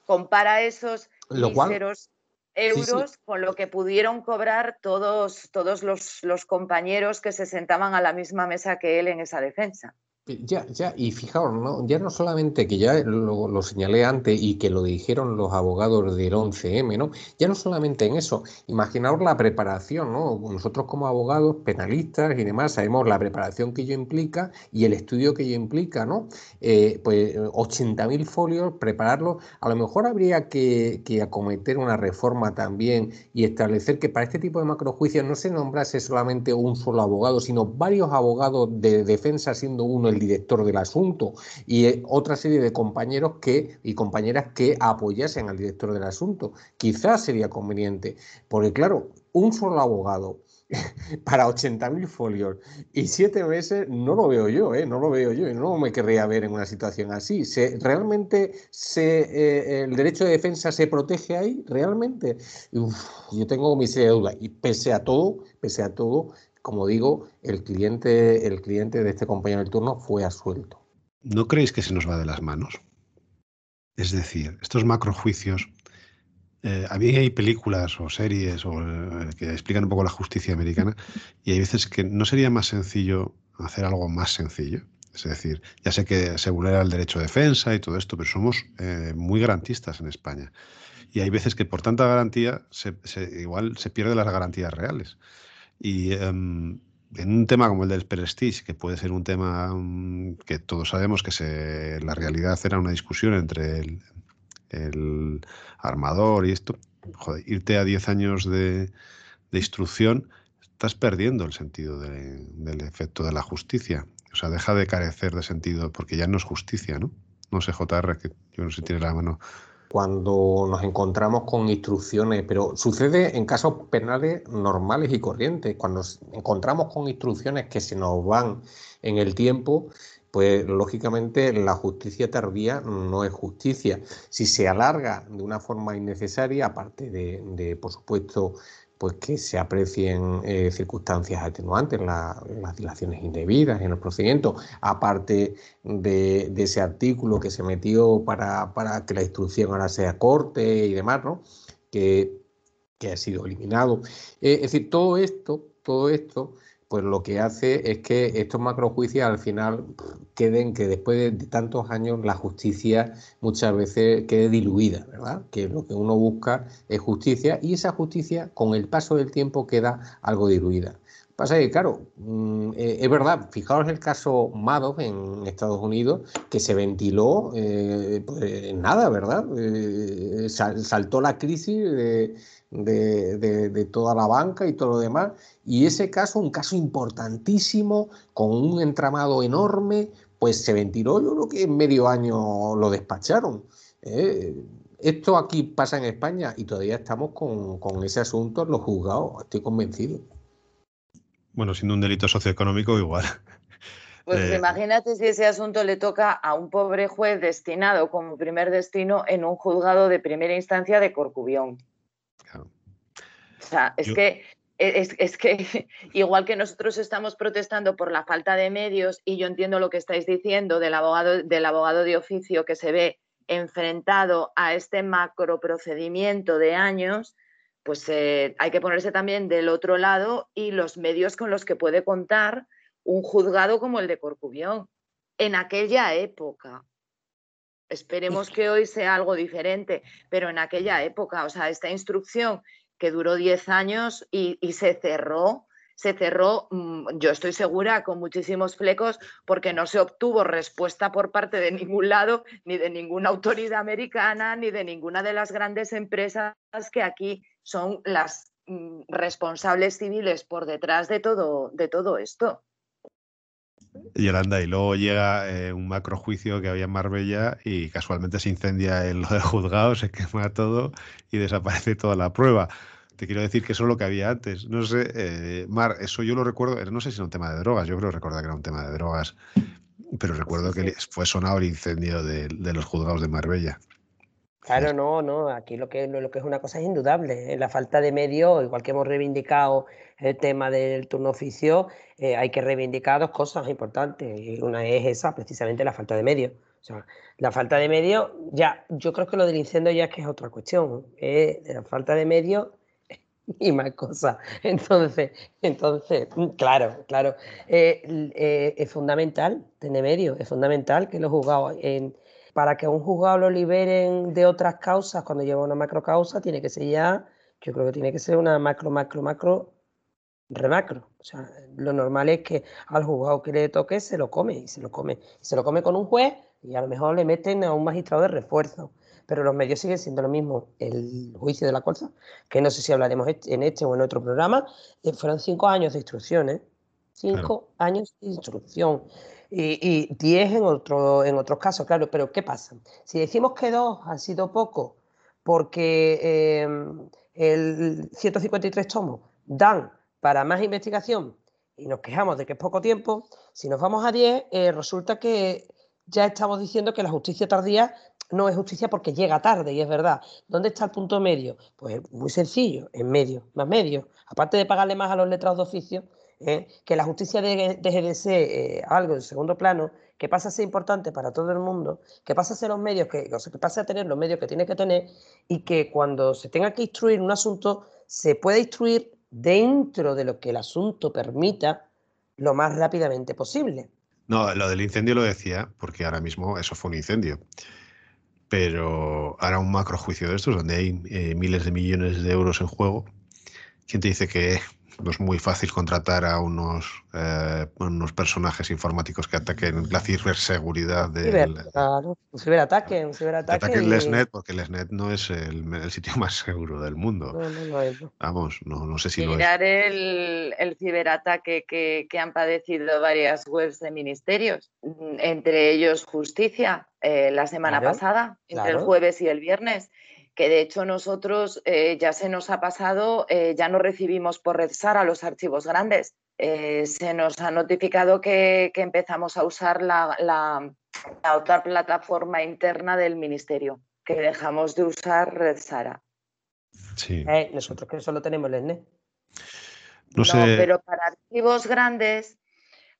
compara esos míseros euros con lo que pudieron cobrar todos, todos los, los compañeros que se sentaban a la misma mesa que él en esa defensa. Ya, ya, y fijaos, ¿no? ya no solamente que ya lo, señalé antes y que lo dijeron los abogados del 11M, ¿no? Ya no solamente en eso, imaginaos la preparación, ¿no? Nosotros como abogados, penalistas y demás, sabemos la preparación que ello implica y el estudio que ello implica, ¿no? Eh, pues 80.000 folios, prepararlos, a lo mejor habría que, que, acometer una reforma también y establecer que para este tipo de macrojuicios no se nombrase solamente un solo abogado, sino varios abogados de defensa, siendo uno el el director del asunto y eh, otra serie de compañeros que, y compañeras que apoyasen al director del asunto. Quizás sería conveniente, porque claro, un solo abogado para 80.000 folios y siete meses no lo veo yo, ¿eh? no lo veo yo no me querría ver en una situación así. ¿Se, ¿Realmente se, eh, el derecho de defensa se protege ahí? ¿Realmente? yo tengo mi serie de dudas y pese a todo, pese a todo, como digo, el cliente, el cliente de este compañero del turno fue asuelto. ¿No creéis que se nos va de las manos? Es decir, estos macrojuicios eh, a mí hay películas o series o, eh, que explican un poco la justicia americana y hay veces que no sería más sencillo hacer algo más sencillo. Es decir, ya sé que se vulnera el derecho de defensa y todo esto, pero somos eh, muy garantistas en España. Y hay veces que por tanta garantía igual se pierden las garantías reales. Y em, en un tema como el del Prestige, que puede ser un tema mm, que todos sabemos que se, la realidad era una discusión entre el, armador y esto, joder, irte a 10 años de, instrucción, estás perdiendo el sentido del efecto de la justicia. O sea, deja de carecer de sentido porque ya no es justicia, ¿no? No sé, JR, que yo no sé si tiene la mano. Cuando nos encontramos con instrucciones, pero sucede en casos penales normales y corrientes, cuando nos encontramos con instrucciones que se nos van en el tiempo, pues lógicamente la justicia tardía no es justicia. Si se alarga de una forma innecesaria, aparte de, por supuesto, pues que se aprecien eh, circunstancias atenuantes, las dilaciones indebidas en el procedimiento, aparte de, ese artículo que se metió para, que la instrucción ahora sea corte y demás, ¿no? que, ha sido eliminado. Eh, es decir, todo esto, todo esto pues lo que hace es que estos macrojuicios al final queden que después de tantos años la justicia muchas veces quede diluida, ¿verdad? Que lo que uno busca es justicia y esa justicia con el paso del tiempo queda algo diluida. Pasa que, claro, mm, eh, es verdad, fijaos el caso Madoff en Estados Unidos, que se ventiló eh, pues, nada, ¿verdad? Eh, saltó la crisis de de, toda la banca y todo lo demás. Y ese caso, un caso importantísimo, con un entramado enorme, pues se ventiló, yo creo que en medio año lo despacharon. ¿eh? Esto aquí pasa en España y todavía estamos con, ese asunto en los juzgados, estoy convencido. Bueno, siendo un delito socioeconómico, igual. Pues eh, imagínate si ese asunto le toca a un pobre juez destinado como primer destino en un juzgado de primera instancia de Corcubión. O sea, es que es, que igual que nosotros estamos protestando por la falta de medios, y yo entiendo lo que estáis diciendo del abogado, del abogado de oficio que se ve enfrentado a este macro procedimiento de años, pues eh, hay que ponerse también del otro lado y los medios con los que puede contar un juzgado como el de Corcubión en aquella época. Esperemos que hoy sea algo diferente, pero en aquella época, o sea, esta instrucción que duró 10 años y, se cerró, se cerró, mm, yo estoy segura, con muchísimos flecos, porque no se obtuvo respuesta por parte de ningún lado, ni de ninguna autoridad americana, ni de ninguna de las grandes empresas que aquí son las mm, responsables civiles por detrás de todo, de todo esto. Yolanda, y luego llega eh, un macro juicio que había en Marbella y casualmente se incendia el juzgado, se quema todo y desaparece toda la prueba. Te quiero decir que eso es lo que había antes. No sé, eh, Mar, eso yo lo recuerdo, no sé si era un tema de drogas, yo creo recordar que era un tema de drogas, pero recuerdo que fue sonado el incendio de, los juzgados de Marbella. Claro, no, no, aquí lo que, lo que es una cosa es indudable, ¿eh? la falta de medios, igual que hemos reivindicado el tema del turno oficio, eh, hay que reivindicar dos cosas importantes. Una es esa, precisamente la falta de medios. O sea, la falta de medios, ya, yo creo que lo del incendio ya es que es otra cuestión. ¿eh? la falta de medios y más cosas. Entonces, entonces, claro, claro. Eh, es fundamental tener medios, es fundamental que los juzgados, para que un juzgado lo liberen de otras causas, cuando lleva una macro causa, tiene que ser ya, yo creo que tiene que ser una macro, macro, macro remacro. O sea, lo normal es que al juzgado que le toque se lo come y se lo come. Y se lo come con un juez y a lo mejor le meten a un magistrado de refuerzo. Pero los medios siguen siendo lo mismo. El juicio de la colza, que no sé si hablaremos en este o en otro programa, eh, fueron cinco años de instrucciones. Cinco años de instrucción y, diez en, otro, en otros casos, claro. Pero ¿qué pasa? Si decimos que dos han sido poco porque em, el 153 tomos dan para más investigación y nos quejamos de que es poco tiempo, si nos vamos a 10, eh, resulta que ya estamos diciendo que la justicia tardía no es justicia porque llega tarde, y es verdad. ¿Dónde está el punto medio? Pues muy sencillo, en medio, más medio. Aparte de pagarle más a los letrados de oficio, ¿eh? que la justicia deje de ser eh, algo en segundo plano, que pasa a ser importante para todo el mundo, que pasa a ser los medios, que, o sea, que pasa a tener los medios que tiene que tener y que cuando se tenga que instruir un asunto, se puede instruir dentro de lo que el asunto permita lo más rápidamente posible. No, lo del incendio lo decía porque ahora mismo eso fue un incendio. Pero ahora un macro juicio de estos, donde hay eh, miles de millones de euros en juego, ¿quién te dice que no es muy fácil contratar a unos, eh, unos personajes informáticos que ataquen la ciberseguridad del... claro, un ciberataque, un ciberataque. Ataquen Lesnet, porque Lesnet no es el, sitio más seguro del mundo. No, no, no es. Vamos, no, no sé si Mirar lo es. El, el ciberataque que, que, han padecido varias webs de ministerios, entre ellos Justicia, eh, la semana pasada, entre el jueves y el viernes que de hecho nosotros eh, ya se nos ha pasado, eh, ya no recibimos por Red a los archivos grandes. Eh, se nos ha notificado que, empezamos a usar la, otra plataforma interna del ministerio, que dejamos de usar Red Sara. Sí. nosotros que solo tenemos el ENE. No, pero para archivos grandes,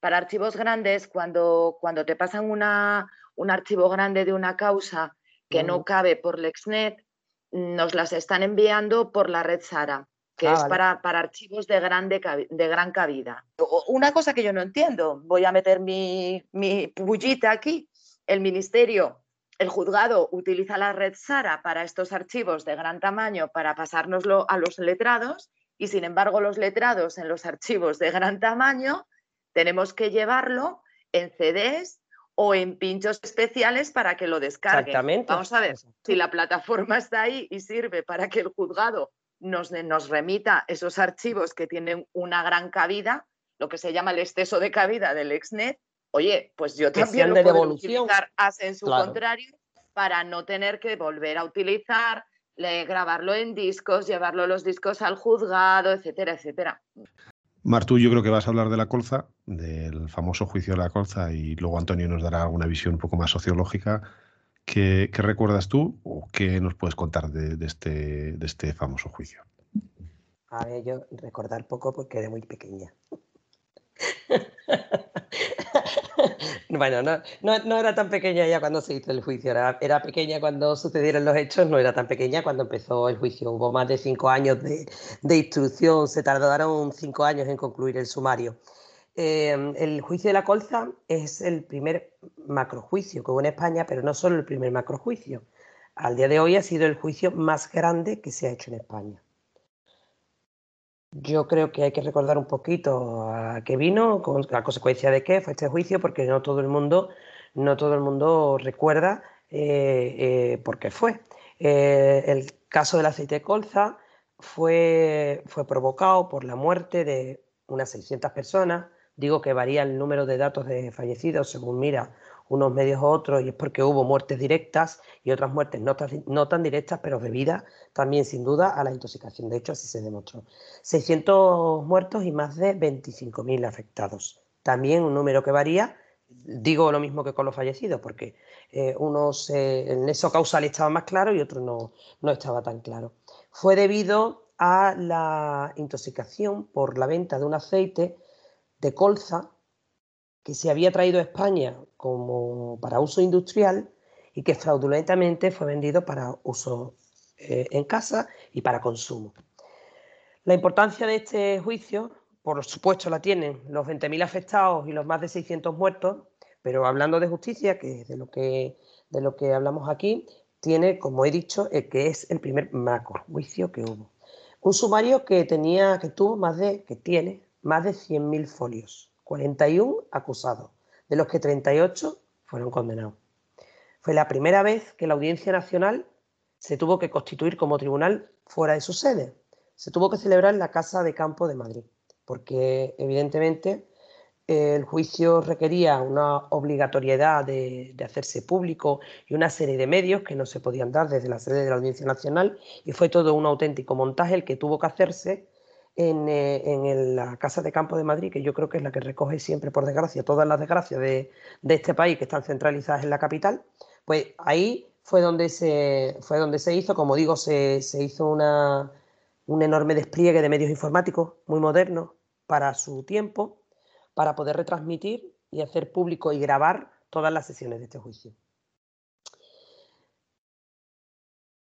para archivos grandes, cuando, cuando te pasan una, un archivo grande de una causa que no cabe por LexNet, nos las están enviando por la red SARA, que ah, es para, para, archivos de, grande, de gran cabida. Una cosa que yo no entiendo, voy a meter mi, mi bullita aquí, el ministerio, el juzgado utiliza la red SARA para estos archivos de gran tamaño para pasárnoslo a los letrados y sin embargo los letrados en los archivos de gran tamaño tenemos que llevarlo en CDs o en pinchos especiales para que lo descarguen. Exactamente. Vamos a ver, si la plataforma está ahí y sirve para que el juzgado nos, nos remita esos archivos que tienen una gran cabida, lo que se llama el exceso de cabida del exnet, oye, pues yo también lo puedo utilizar en su contrario para no tener que volver a utilizar, grabarlo en discos, llevarlo los discos al juzgado, etcétera, etcétera. Martú, yo creo que vas a hablar de la colza, del famoso juicio de la colza, y luego Antonio nos dará alguna visión un poco más sociológica. ¿Qué, recuerdas tú o qué nos puedes contar de, este, de este famoso juicio? A ver, yo recordar poco porque era muy pequeña. Bueno, no, no, era tan pequeña ya cuando se hizo el juicio, era, pequeña cuando sucedieron los hechos, no era tan pequeña cuando empezó el juicio. Hubo más de cinco años de, de instrucción, se tardaron cinco años en concluir el sumario. Em, el juicio de la colza es el primer macrojuicio que hubo en España, pero no solo el primer macrojuicio. Al día de hoy ha sido el juicio más grande que se ha hecho en España. Yo creo que hay que recordar un poquito a qué vino, con la consecuencia de qué fue este juicio, porque no todo el mundo, no todo el mundo recuerda eh, eh, por qué fue. Eh, el caso del aceite de colza fue, fue provocado por la muerte de unas 600 personas. Digo que varía el número de datos de fallecidos según mira unos medios u otros, y es porque hubo muertes directas y otras muertes no tan, no tan directas, pero debidas también sin duda a la intoxicación. De hecho, así se demostró. 600 muertos y más de 25.000 afectados. También un número que varía, digo lo mismo que con los fallecidos, porque eh, unos en eso causal estaba más claro y otro no, no estaba tan claro. Fue debido a la intoxicación por la venta de un aceite de colza que se había traído a España como para uso industrial y que fraudulentamente fue vendido para uso eh, en casa y para consumo. La importancia de este juicio, por supuesto, la tienen los 20.000 afectados y los más de 600 muertos, pero hablando de justicia, que es de lo que, de lo que hablamos aquí, tiene, como he dicho, el que es el primer macro juicio que hubo. Un sumario que tenía, que tuvo más de, que tiene más de 100.000 folios 41 acusados, de los que 38 fueron condenados. Fue la primera vez que la Audiencia Nacional se tuvo que constituir como tribunal fuera de su sede. Se tuvo que celebrar en la Casa de Campo de Madrid, porque evidentemente el juicio requería una obligatoriedad de, hacerse público y una serie de medios que no se podían dar desde la sede de la Audiencia Nacional y fue todo un auténtico montaje el que tuvo que hacerse en, eh, la Casa de Campo de Madrid, que yo creo que es la que recoge siempre, por desgracia, todas las desgracias de, este país que están centralizadas en la capital, pues ahí fue donde se, fue donde se hizo, como digo, se, se hizo una, un enorme despliegue de medios informáticos muy modernos para su tiempo para poder retransmitir y hacer público y grabar todas las sesiones de este juicio.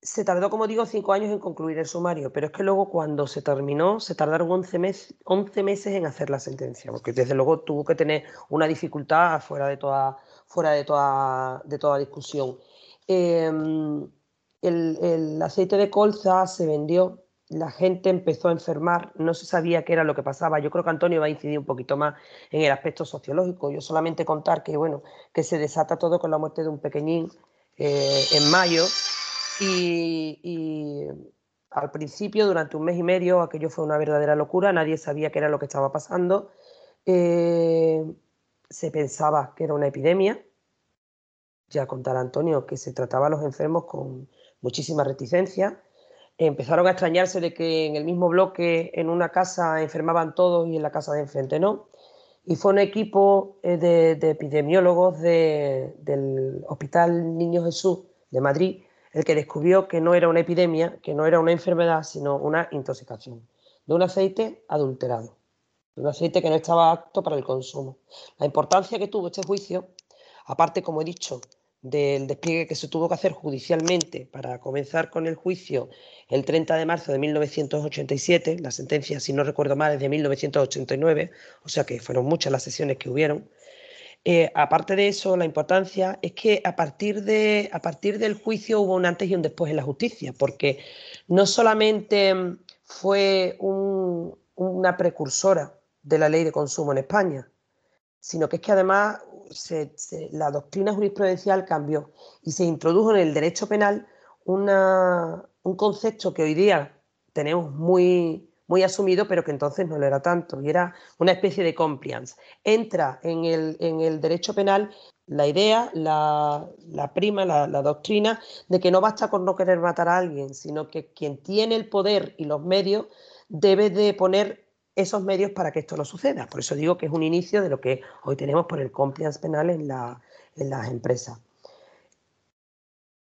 Se tardó, como digo, cinco años en concluir el sumario, pero es que luego cuando se terminó se tardaron 11, meses en hacer la sentencia, porque desde luego tuvo que tener una dificultad fuera de toda, fuera de toda, de toda discusión. Em, el aceite de colza se vendió la gente empezó a enfermar, no se sabía qué era lo que pasaba. Yo creo que Antonio va a incidir un poquito más en el aspecto sociológico. Yo solamente contar que, bueno, que se desata todo con la muerte de un pequeñín eh, en mayo y, al principio, durante un mes y medio, aquello fue una verdadera locura, nadie sabía qué era lo que estaba pasando. Eh, se pensaba que era una epidemia. Ya contará Antonio que se trataba a los enfermos con muchísima reticencia empezaron a extrañarse de que en el mismo bloque, en una casa, enfermaban todos y en la casa de enfrente no. Y fue un equipo eh, de, epidemiólogos del Hospital Niño Jesús de Madrid el que descubrió que no era una epidemia, que no era una enfermedad, sino una intoxicación de un aceite adulterado, de un aceite que no estaba apto para el consumo. La importancia que tuvo este juicio, aparte, como he dicho, del despliegue que se tuvo que hacer judicialmente para comenzar con el juicio el 30 de marzo de 1987, la sentencia, si no recuerdo mal, es de 1989, o sea que fueron muchas las sesiones que hubieron. Eh, aparte de eso, la importancia es que a partir, de, a partir del juicio hubo un antes y un después en la justicia, porque no solamente fue una precursora de la ley de consumo en España, sino que es que además la doctrina jurisprudencial cambió y se introdujo en el derecho penal un concepto que hoy día tenemos muy, muy asumido, pero que entonces no lo era tanto, y era una especie de compliance. Entra en el, derecho penal la idea, la, prima, la, la, doctrina de que no basta con no querer matar a alguien, sino que quien tiene el poder y los medios debe de poner esos medios para que esto no suceda. Por eso digo que es un inicio de lo que hoy tenemos por el compliance penal en, las empresas.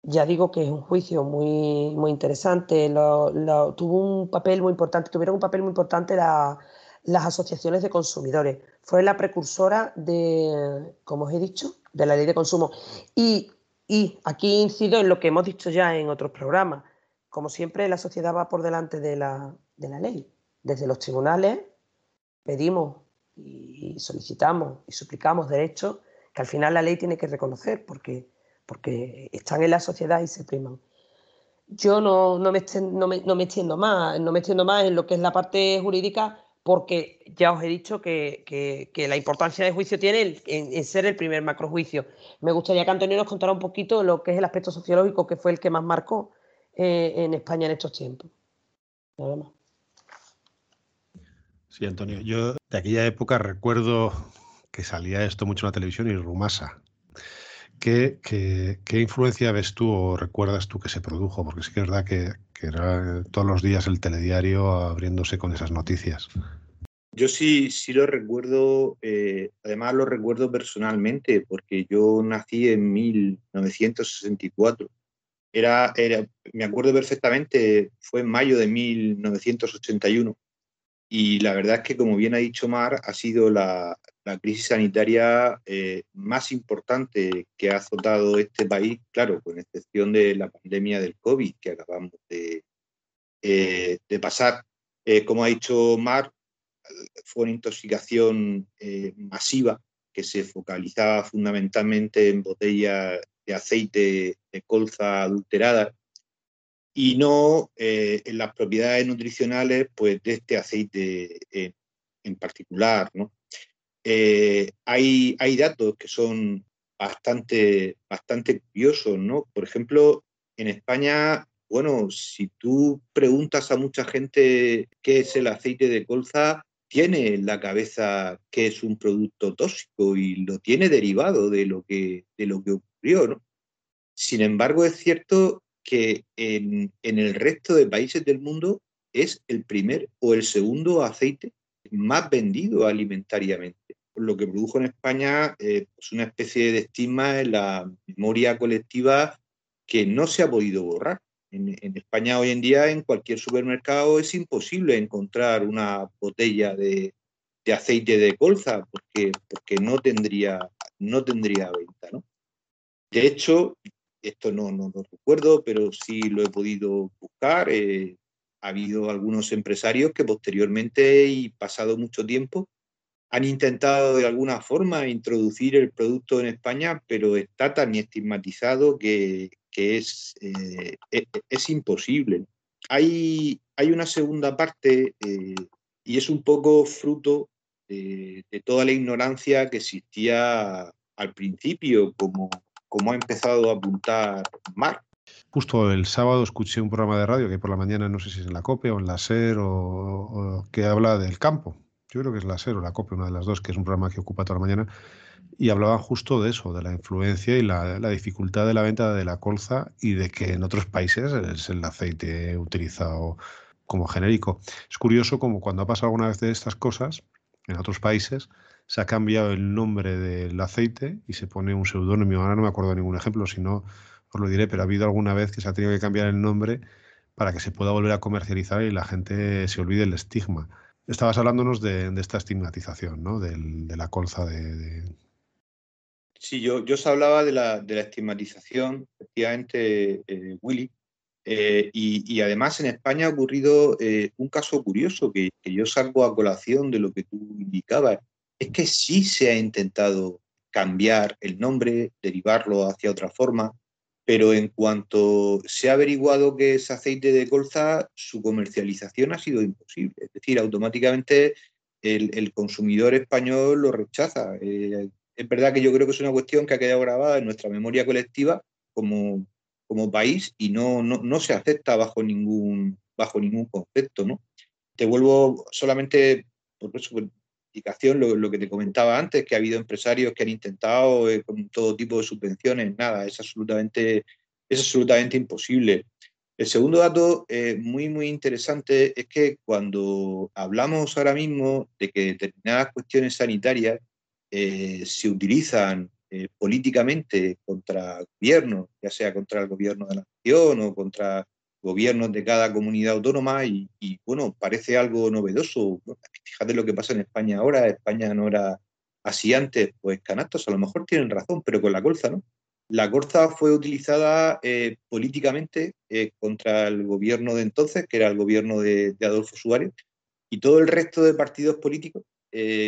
Ya digo que es un juicio muy, muy interesante. tuvo un papel muy importante, tuvieron un papel muy importante las asociaciones de consumidores. Fue la precursora de, como os he dicho, de la ley de consumo. Y, y aquí incido en lo que hemos dicho ya en otros programas. Como siempre, la sociedad va por delante de la, de la ley desde los tribunales pedimos y solicitamos y suplicamos derechos que al final la ley tiene que reconocer porque, porque están en la sociedad y se priman. Yo no, no, me, extiendo más, no me extiendo más en lo que es la parte jurídica porque ya os he dicho que, la importancia del juicio tiene en, ser el primer macrojuicio. Me gustaría que Antonio nos contara un poquito lo que es el aspecto sociológico que fue el que más marcó eh, en España en estos tiempos. Nada más. Sí, Antonio, yo de aquella época recuerdo que salía esto mucho en la televisión y Rumasa. ¿Qué, qué, influencia ves tú o recuerdas tú que se produjo? Porque sí que es verdad que, era todos los días el telediario abriéndose con esas noticias. Yo sí, sí lo recuerdo, eh, además lo recuerdo personalmente, porque yo nací en 1964. Era, era, me acuerdo perfectamente, fue en mayo de 1981 y la verdad es que, como bien ha dicho Mar, ha sido la, crisis sanitaria eh, más importante que ha azotado este país, claro, con excepción de la pandemia del COVID que acabamos de, eh, pasar. Eh, como ha dicho Mar, fue una intoxicación masiva que se focalizaba fundamentalmente en botellas de aceite de colza adulterada y no eh, en las propiedades nutricionales pues, de este aceite en particular. ¿no? Eh, hay, datos que son bastante, curiosos. ¿no? Por ejemplo, en España, bueno, si tú preguntas a mucha gente qué es el aceite de colza, tiene en la cabeza que es un producto tóxico y lo tiene derivado de lo que, ocurrió. ¿no? Sin embargo, es cierto que en, el resto de países del mundo es el primer o el segundo aceite más vendido alimentariamente. Lo que produjo en España es pues una especie de estigma en la memoria colectiva que no se ha podido borrar. En, España hoy en día en cualquier supermercado es imposible encontrar una botella de, aceite de colza porque, porque no, tendría, no tendría venta. ¿no? De hecho, esto no, no lo recuerdo, pero sí lo he podido buscar. Eh, ha habido algunos empresarios que posteriormente y pasado mucho tiempo han intentado de alguna forma introducir el producto en España, pero está tan estigmatizado que, eh, e, es, imposible. Hay, una segunda parte eh, y es un poco fruto de, toda la ignorancia que existía al principio, como, ha empezado a apuntar Marc. Justo el sábado escuché un programa de radio que por la mañana no sé si es en la COPE o en la SER o, que habla del campo. Yo creo que es la SER o la COPE, una de las dos, que es un programa que ocupa toda la mañana y hablaban justo de eso, de la influencia y la, dificultad de la venta de la colza y de que en otros países es el aceite utilizado como genérico. Es curioso como cuando ha pasado alguna vez de estas cosas, en otros países se ha cambiado el nombre del aceite y se pone un seudónimo. Ahora no me acuerdo de ningún ejemplo, si no os lo diré, pero ha habido alguna vez que se ha tenido que cambiar el nombre para que se pueda volver a comercializar y la gente se olvide el estigma. Estabas hablándonos de, esta estigmatización, ¿no? de la colza de, Sí, yo, yo os hablaba de la, de la estigmatización, efectivamente, eh, Willy, eh, y, además en España ha ocurrido eh, un caso curioso que, que, yo salgo a colación de lo que tú indicabas. Es que sí se ha intentado cambiar el nombre, derivarlo hacia otra forma, pero en cuanto se ha averiguado que es aceite de colza, su comercialización ha sido imposible. Es decir, automáticamente el, consumidor español lo rechaza es verdad que yo creo que es una cuestión que ha quedado grabada en nuestra memoria colectiva como, como país y no, no, se acepta bajo ningún, bajo ningún concepto. ¿no? Te vuelvo solamente por su lo, que te comentaba antes, que ha habido empresarios que han intentado eh, con todo tipo de subvenciones, nada, es absolutamente, es absolutamente imposible. El segundo dato eh, muy, muy interesante es que cuando hablamos ahora mismo de que determinadas cuestiones sanitarias eh, se utilizan políticamente contra gobiernos, ya sea contra el gobierno de la nación o contra gobiernos de cada comunidad autónoma y, bueno, parece algo novedoso. Fíjate lo que pasa en España ahora, España no era así antes, pues canastos a lo mejor tienen razón, pero con la colza, ¿no? La colza fue utilizada eh, políticamente contra el gobierno de entonces, que era el gobierno de, Adolfo Suárez, y todo el resto de partidos políticos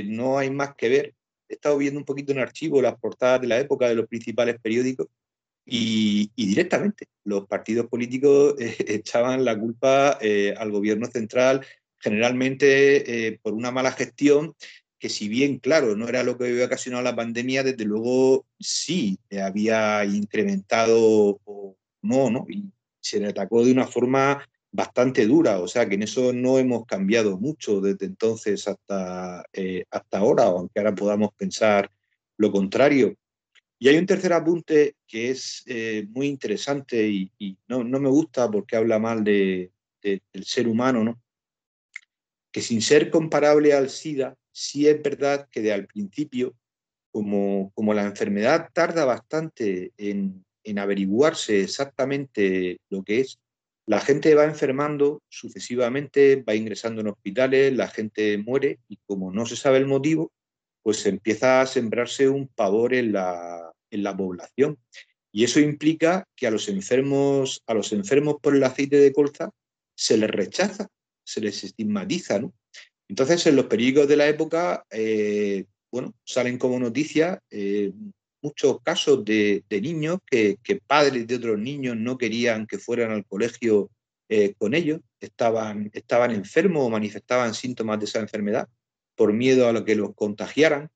no hay más que ver he estado viendo un poquito en archivo las portadas de la época de los principales periódicos y, directamente los partidos políticos eh, echaban la culpa eh, al gobierno central, generalmente eh, por una mala gestión que si bien, claro, no era lo que había ocasionado la pandemia, desde luego sí había incrementado o no, ¿no? Y se le atacó de una forma bastante dura, o sea que en eso no hemos cambiado mucho desde entonces hasta, hasta ahora, aunque ahora podamos pensar lo contrario. Y hay un tercer apunte que es eh, muy interesante y, no, me gusta porque habla mal de, del ser humano, ¿no? que sin ser comparable al SIDA, sí es verdad que de al principio, como, como la enfermedad tarda bastante en, en averiguarse exactamente lo que es, la gente va enfermando sucesivamente, va ingresando en hospitales, la gente muere y como no se sabe el motivo, pues empieza a sembrarse un pavor en la, en la población. Y eso implica que a los enfermos, a los enfermos por el aceite de colza se les rechaza, se les estigmatiza. ¿no? Entonces, en los periódicos de la época, eh, bueno, salen como noticia eh, muchos casos de, niños que, padres de otros niños no querían que fueran al colegio eh, con ellos, estaban, estaban enfermos o manifestaban síntomas de esa enfermedad por miedo a lo que los contagiaran.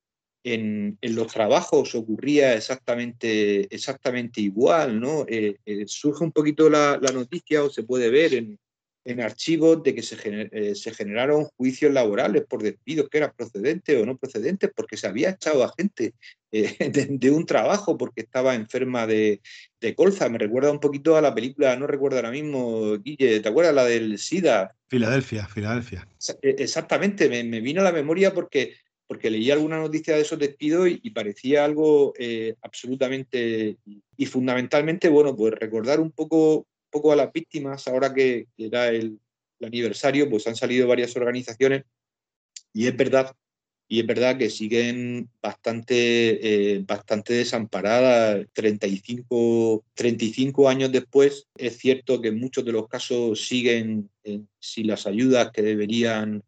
En, los trabajos ocurría exactamente, exactamente igual, ¿no? Eh, eh, surge un poquito la, noticia o se puede ver en, en archivos de que se, eh, se, generaron juicios laborales por despidos que eran procedentes o no procedentes, porque se había echado a gente eh, de, un trabajo porque estaba enferma de, de, colza. Me recuerda un poquito a la película, no recuerdo ahora mismo, Guille, ¿te acuerdas la del SIDA? Filadelfia, Filadelfia. E, exactamente, me, me vino a la memoria porque porque leí alguna noticia de esos despidos y, parecía algo eh, absolutamente y fundamentalmente, bueno, pues recordar un poco poco a las víctimas, ahora que, era el, aniversario, pues han salido varias organizaciones y es verdad, y es verdad que siguen bastante, eh, bastante desamparadas. 35, 35 años después, es cierto que muchos de los casos siguen sin las ayudas que deberían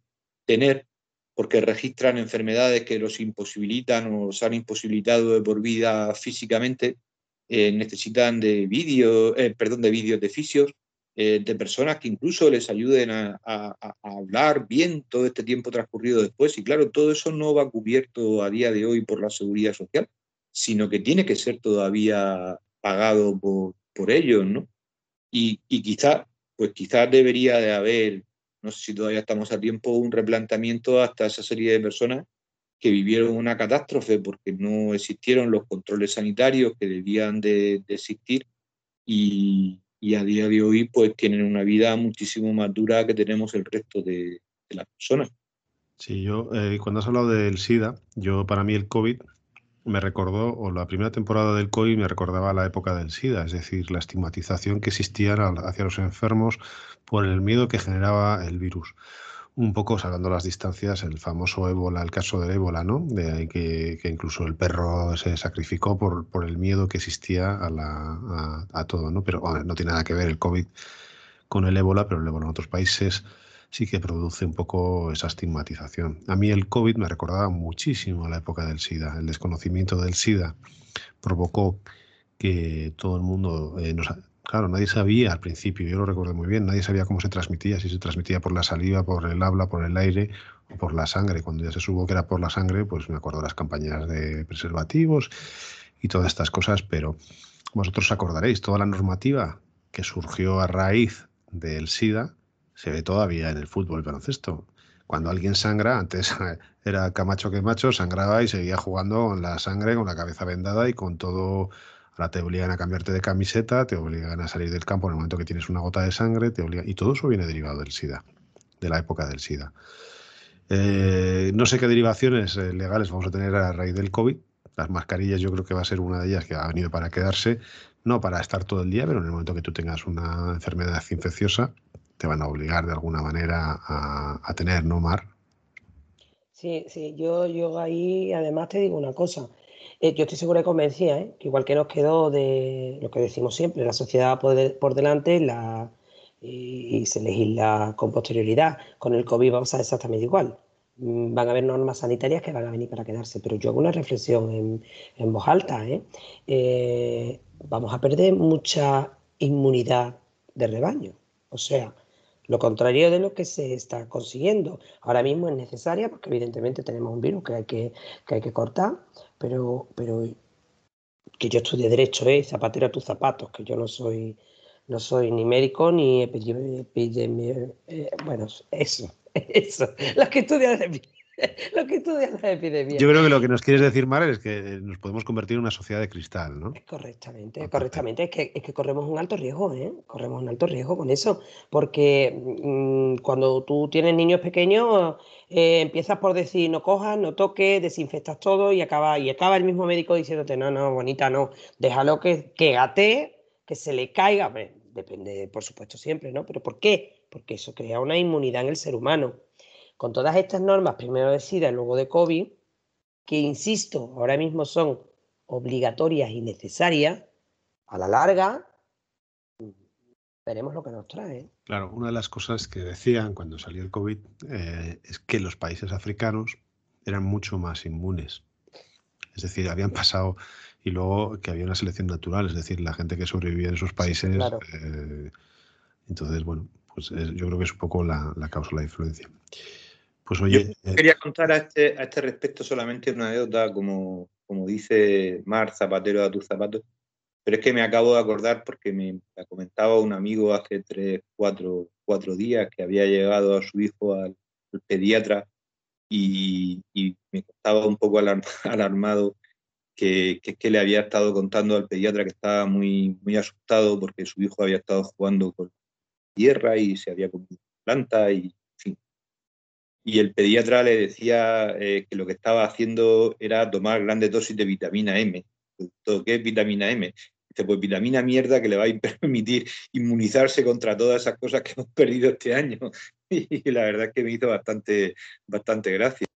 tener, porque registran enfermedades que los imposibilitan o los han imposibilitado de por vida físicamente eh, necesitan de vídeos, eh, perdón, de vídeos de fisios, eh, de personas que incluso les ayuden a, hablar bien todo este tiempo transcurrido después. Y claro, todo eso no va cubierto a día de hoy por la seguridad social, sino que tiene que ser todavía pagado por, por ellos, ¿no? Y, y quizás, pues quizás debería de haber, no sé si todavía estamos a tiempo, un replanteamiento hasta esa serie de personas que vivieron una catástrofe porque no existieron los controles sanitarios que debían de, existir y, a día de hoy pues tienen una vida muchísimo más dura que tenemos el resto de, las personas. Sí, yo eh, cuando has hablado del SIDA, yo para mí el COVID me recordó, o la primera temporada del COVID me recordaba la época del SIDA, es decir, la estigmatización que existía hacia los enfermos por el miedo que generaba el virus un poco sacando las distancias el famoso ébola, el caso del ébola, ¿no? De que, que incluso el perro se sacrificó por, por el miedo que existía a, todo, ¿no? Pero no tiene nada que ver el COVID con el ébola, pero el ébola en otros países sí que produce un poco esa estigmatización. A mí el COVID me recordaba muchísimo a la época del SIDA. El desconocimiento del SIDA provocó que todo el mundo eh, nos, Claro, nadie sabía al principio, yo lo recuerdo muy bien, nadie sabía cómo se transmitía, si se transmitía por la saliva, por el habla, por el aire o por la sangre. Cuando ya se supo que era por la sangre, pues me acuerdo de las campañas de preservativos y todas estas cosas, pero vosotros acordaréis, toda la normativa que surgió a raíz del SIDA se ve todavía en el fútbol y baloncesto. Cuando alguien sangra, antes era Camacho que macho, sangraba y seguía jugando con la sangre, con la cabeza vendada y con todo Ahora te obligan a cambiarte de camiseta, te obligan a salir del campo en el momento que tienes una gota de sangre, te obligan... y todo eso viene derivado del SIDA, de la época del SIDA. Eh, no sé qué derivaciones eh, legales vamos a tener a raíz del COVID. Las mascarillas yo creo que va a ser una de ellas que ha venido para quedarse, no para estar todo el día, pero en el momento que tú tengas una enfermedad infecciosa, te van a obligar de alguna manera a, tener, ¿no, Mar? Sí, sí, yo, yo ahí además te digo una cosa. Eh, yo estoy segura y convencida, ¿eh? que igual que nos quedó de lo que decimos siempre, la sociedad por, por delante la, y, se legisla con posterioridad. Con el COVID vamos a exactamente igual. Mm, van a haber normas sanitarias que van a venir para quedarse, pero yo hago una reflexión en, voz alta. Eh, vamos a perder mucha inmunidad de rebaño. O sea, lo contrario de lo que se está consiguiendo. Ahora mismo es necesaria porque evidentemente tenemos un virus que hay que, que, hay que cortar, pero, pero que yo estudie derecho, ¿eh? zapatero a tus zapatos, que yo no soy, no soy ni médico ni epidemiólogo. Eh, bueno, eso, eso, los que estudian lo que estudian la epidemia. Yo creo que lo que nos quieres decir, Mar, es que nos podemos convertir en una sociedad de cristal, ¿no? Correctamente, correctamente. Es que, es que corremos un alto riesgo, ¿eh? Corremos un alto riesgo con eso. Porque mm, cuando tú tienes niños pequeños, eh, empiezas por decir no cojas, no toques, desinfectas todo y acaba, y acaba el mismo médico diciéndote, no, no, bonita, no, déjalo que, que que se le caiga. depende, por supuesto, siempre, ¿no? Pero ¿por qué? Porque eso crea una inmunidad en el ser humano con todas estas normas, primero de SIDA y luego de COVID, que insisto, ahora mismo son obligatorias y necesarias, a la larga, veremos lo que nos trae. Claro, una de las cosas que decían cuando salió el COVID eh, es que los países africanos eran mucho más inmunes. Es decir, habían pasado y luego que había una selección natural, es decir, la gente que sobrevivía en esos países. Eh, entonces, bueno, pues yo creo que es un poco la, la causa, la influencia. Pues oye. Eh, quería contar a este, a este respecto solamente una anécdota, como, como dice Mar Zapatero a tus zapatos. Pero es que me acabo de acordar porque me comentaba un amigo hace tres, cuatro, cuatro días que había llegado a su hijo al, pediatra y, me estaba un poco alarmado que, que, le había estado contando al pediatra que estaba muy, muy asustado porque su hijo había estado jugando con tierra y se había comido planta y. Y el pediatra le decía eh, que lo que estaba haciendo era tomar grandes dosis de vitamina M. ¿Todo qué es vitamina M? Dice, pues vitamina mierda que le va a permitir inmunizarse contra todas esas cosas que hemos perdido este año. Y la verdad es que me hizo bastante, bastante gracia.